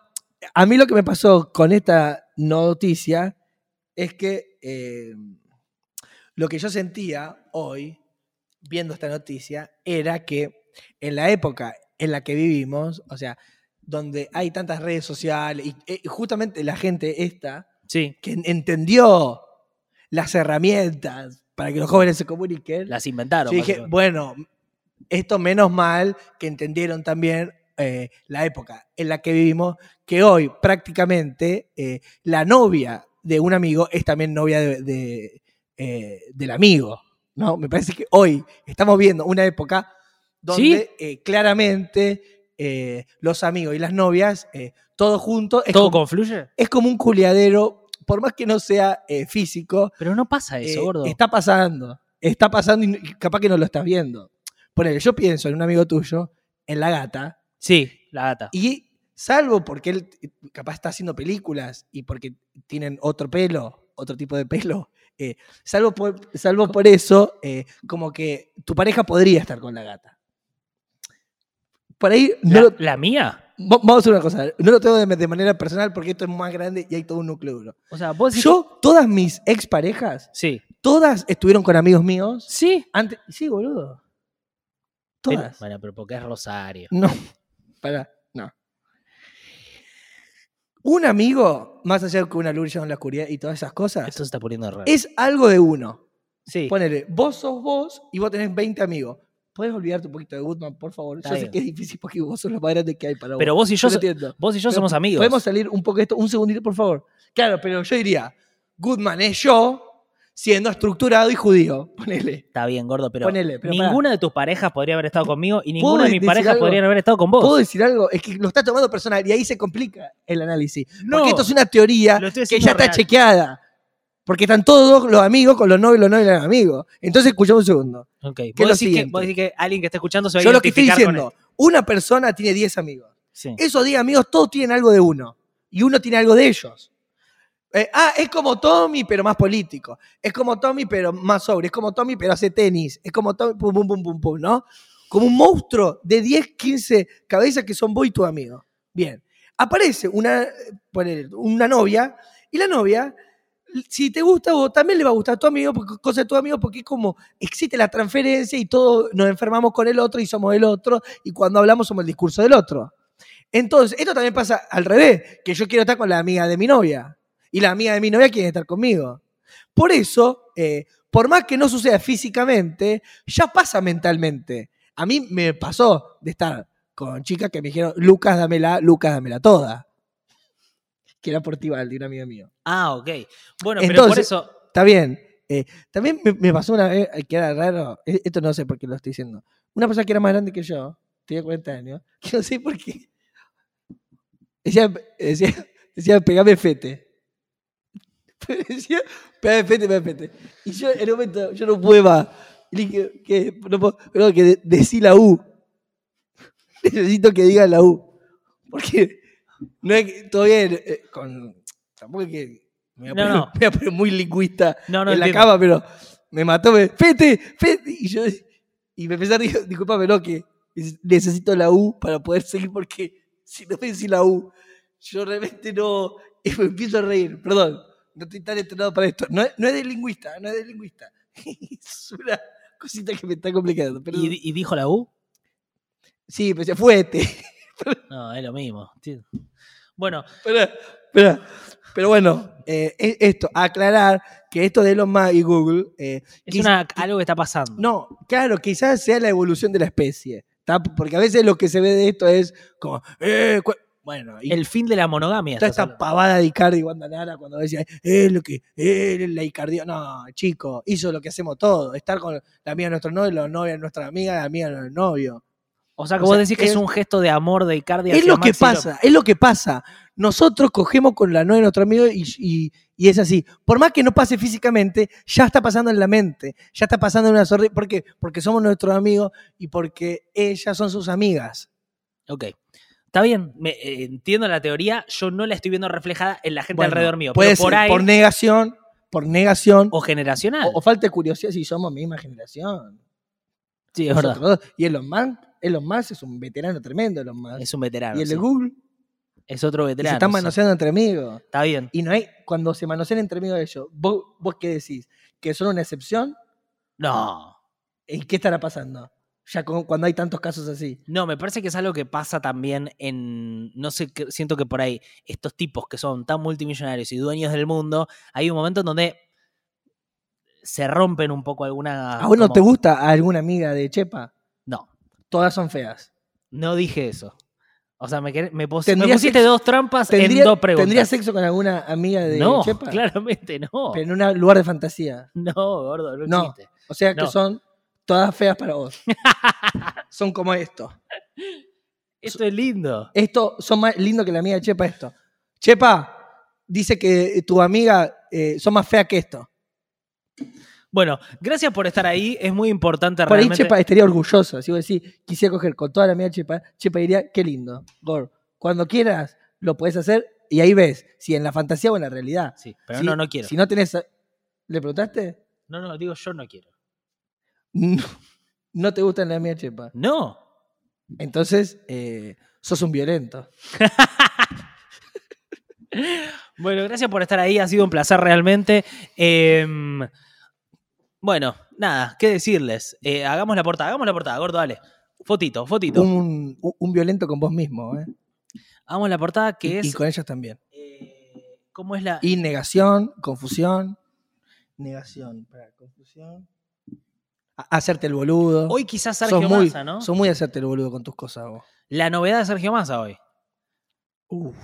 a mí lo que me pasó con esta noticia es que eh, lo que yo sentía hoy, viendo esta noticia, era que en la época en la que vivimos, o sea, donde hay tantas redes sociales y, eh, justamente la gente esta, Sí, que en- entendió las herramientas para que los jóvenes se comuniquen, las inventaron. dije, bueno, esto menos mal que entendieron también eh, la época en la que vivimos, que hoy prácticamente eh, la novia de un amigo es también novia de, de, eh, del amigo. ¿no? Me parece que hoy estamos viendo una época donde claramente los amigos y las novias, todos juntos, es, ¿Todo como, confluye? es como un culiadero por más que no sea físico, Pero no pasa eso, gordo. está pasando. Está pasando y capaz que no lo estás viendo. Ponele, yo pienso en un amigo tuyo, en la gata, Sí, la gata. y salvo porque él eh, capaz está haciendo películas y porque tienen otro pelo, otro tipo de pelo, eh, salvo, por, salvo por eso, eh, como que tu pareja podría estar con la gata. Por ahí, no ¿La, lo- la mía? va- vamos a hacer una cosa, no lo tengo de, de manera personal porque esto es más grande y hay todo un núcleo duro. O sea, vos Yo, todas mis exparejas, Sí. todas estuvieron con amigos míos Sí. antes. Sí, boludo. Pero- Todas. bueno, pero porque es Rosario. No, para, no. Un amigo, más allá de que una luz en la oscuridad y todas esas cosas, Esto se está poniendo raro. es algo de uno. sí. Ponele, vos sos vos y vos tenés 20 amigos. ¿Puedes olvidarte un poquito de Goodman, por favor? Está yo sé que es difícil porque vos sos lo más grande que hay para vos. Pero vos y yo, so- vos y yo Pero somos amigos. ¿Podemos salir un poco de esto? Un segundito, por favor. Claro, pero yo diría, Goodman es yo siendo estructurado y judío. Ponele. Está bien, gordo, pero, Ponele, pero ninguna de tus parejas podría haber estado conmigo y ninguna de mis parejas algo? podrían haber estado con vos. ¿Puedo decir algo? Es que lo está tomando personal y ahí se complica el análisis. No, Porque esto es una teoría que ya está chequeada. Porque están todos los amigos con los novios, los novios y los amigos. Entonces, escuchamos un segundo. Ok, es vos lo decís, que, vos decís que alguien que está escuchando se va a Yo lo que estoy diciendo, una persona tiene 10 amigos. Sí. Esos 10 amigos todos tienen algo de uno. Y uno tiene algo de ellos. Eh, ah, es como Tommy, pero más político. Es como Tommy, pero más sobre. Es como Tommy, pero hace tenis. Es como Tommy, pum, pum, pum, pum, pum, ¿no? Como un monstruo de 10, 15 cabezas que son vos y tu amigo. Bien. Aparece una, una novia, y la novia, si te gusta vos, también le va a gustar a tu amigo, porque cosa de tu amigo, porque es como existe la transferencia y todos nos enfermamos con el otro y somos el otro, y cuando hablamos somos el discurso del otro. Entonces, esto también pasa al revés, que yo quiero estar con la amiga de mi novia y la amiga de mi novia quiere estar conmigo. Por eso, eh, por más que no suceda físicamente, ya pasa mentalmente. A mí me pasó de estar con chicas que me dijeron, Lucas, dámela, Lucas, dámela toda. Que era Portivaldi, un amigo mío. Ah, ok. Bueno, pero por Entonces- eso. Está bien. Eh, también me, me pasó una vez, que era raro, eh, esto no sé por qué lo estoy diciendo. Una persona que era más grande que yo, tenía 40 años, que no sé por qué. Decía, decía, decía pegame fete. Fete, pegame fete. Y yo en un momento, yo no pude más. Le dije, que no puedo, pero que de- decí la U. Necesito que diga la U. Porque no es que, bien, eh, con, tampoco es que me voy, a No, poner, no. me voy a poner muy lingüista No, no en la entiendo. cama, pero me mató, me, fete, fete. Y yo, y me empecé a decir, disculpame, no, que necesito la U para poder seguir, porque si no me decís la U, yo realmente no, y me empiezo a reír, perdón, no estoy tan entrenado para esto. No, es- no es de lingüista, no es de lingüista. es una cosita que me está complicando. Pero, ¿Y, y dijo la U? sí, pensé, fuete. No, es lo mismo. Bueno, Pero, pero, pero bueno, eh, e- esto, aclarar que esto de Elon Musk y Google. eh, es una, algo que está pasando. No, claro, quizás sea la evolución de la especie. ¿tá? Porque a veces lo que se ve de esto es como. eh, bueno, y El fin de la monogamia. toda esta hablando. pavada de Icardi y Wanda Nara cuando decía, eh, lo que, eh, la Icardi. No, chico, hizo lo que hacemos todos: estar con la amiga de nuestro novio, la novia de nuestra amiga, la amiga de nuestro novio. O sea, que o vos sea, decís que es, es- un gesto de amor de Icardi Es lo que López. pasa, es lo que pasa. Nosotros cogemos con la novia de nuestro amigo y, y- y es así. Por más que no pase físicamente, ya está pasando en la mente, ya está pasando en una sonrisa. ¿Por qué? Porque somos nuestros amigos y porque ellas son sus amigas. Ok. Está bien, me- eh, entiendo la teoría, yo no la estoy viendo reflejada en la gente Bueno, alrededor mío. Puede pero por ser ahí, por negación, por negación, o generacional. o, o falta de curiosidad si somos misma generación. sí, es verdad. Dos. Y Elon Musk, Elon Musk es un veterano tremendo, Elon Musk. Es un veterano. y el de sí. Google, Es otro y se veterano. están sí. manoseando entre amigos. Está bien. Y no hay, cuando se manosean entre amigos ellos, ¿vos, vos qué decís? ¿Que son una excepción? No. ¿Y qué estará pasando? Ya con- cuando hay tantos casos así. No, me parece que es algo que pasa también en. No sé, que- siento que por ahí estos tipos que son tan multimillonarios y dueños del mundo, hay un momento en donde se rompen un poco algunas. ¿A vos no como- te gusta alguna amiga de Chepa? No, Todas son feas. no dije eso. O sea, me, me, pos- ¿Tendría me pusiste sexo- dos trampas en ¿Tendría, dos preguntas. ¿Tendrías sexo con alguna amiga de no, Chepa? claramente no. Pero en un lugar de fantasía. No, gordo, no, No. existe. O sea que No. son todas feas para vos. son como esto. Esto es lindo. Esto son más lindos que la amiga de Chepa esto. Chepa, dice que tu amiga eh, son más fea que esto. Bueno, gracias por estar ahí. Es muy importante Por ahí realmente. Chepa estaría orgulloso. Si vos decís, quisiera coger con toda la amiga Chepa, Chepa diría, qué lindo. Gor, cuando quieras lo puedes hacer y ahí ves si en la fantasía o en la realidad. Sí, pero Si- no, no quiero. Si no tenés. ¿Le preguntaste? No, no, digo yo no quiero. No, no te gusta la amiga Chepa. No. Entonces, eh, sos un violento. Bueno, gracias por estar ahí. Ha sido un placer realmente. Em, bueno, nada, ¿qué decirles? Eh, hagamos la portada, hagamos la portada, gordo, dale. Fotito, fotito. Un, violento con vos mismo, ¿eh? Hagamos la portada que Y, es. y con ellos también. ¿Cómo es la.? Y negación, confusión. Negación, pará, confusión. Hacerte el boludo. Hoy quizás sos Sergio muy, Massa, ¿no? sos muy hacerte el boludo con tus cosas vos. La novedad de Sergio Massa hoy. Uf,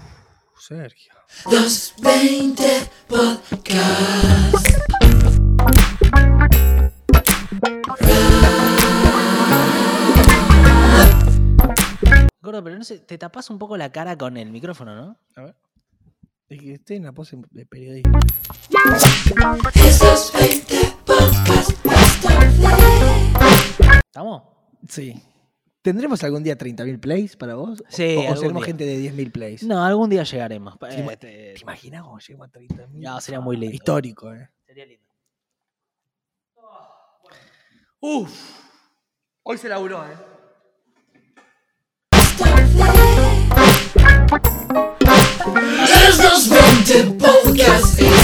Sergio. Los 20 Podcast. Gordo, pero no sé, te tapas un poco la cara con el micrófono, ¿no? A ver. Es que estoy en la pose de periodista. Esos 20 Podcast. ¿Estamos? Sí. ¿Tendremos algún día 30.000 plays para vos? Sí. ¿O, o seremos gente de 10.000 plays? No, algún día llegaremos. ¿Te, este, imaginas cómo llegamos a 30.000? No, sería muy lindo. Histórico, ¿eh? Sería lindo. Oh. Uf. Hoy se laburó, ¿eh? 20 podcasts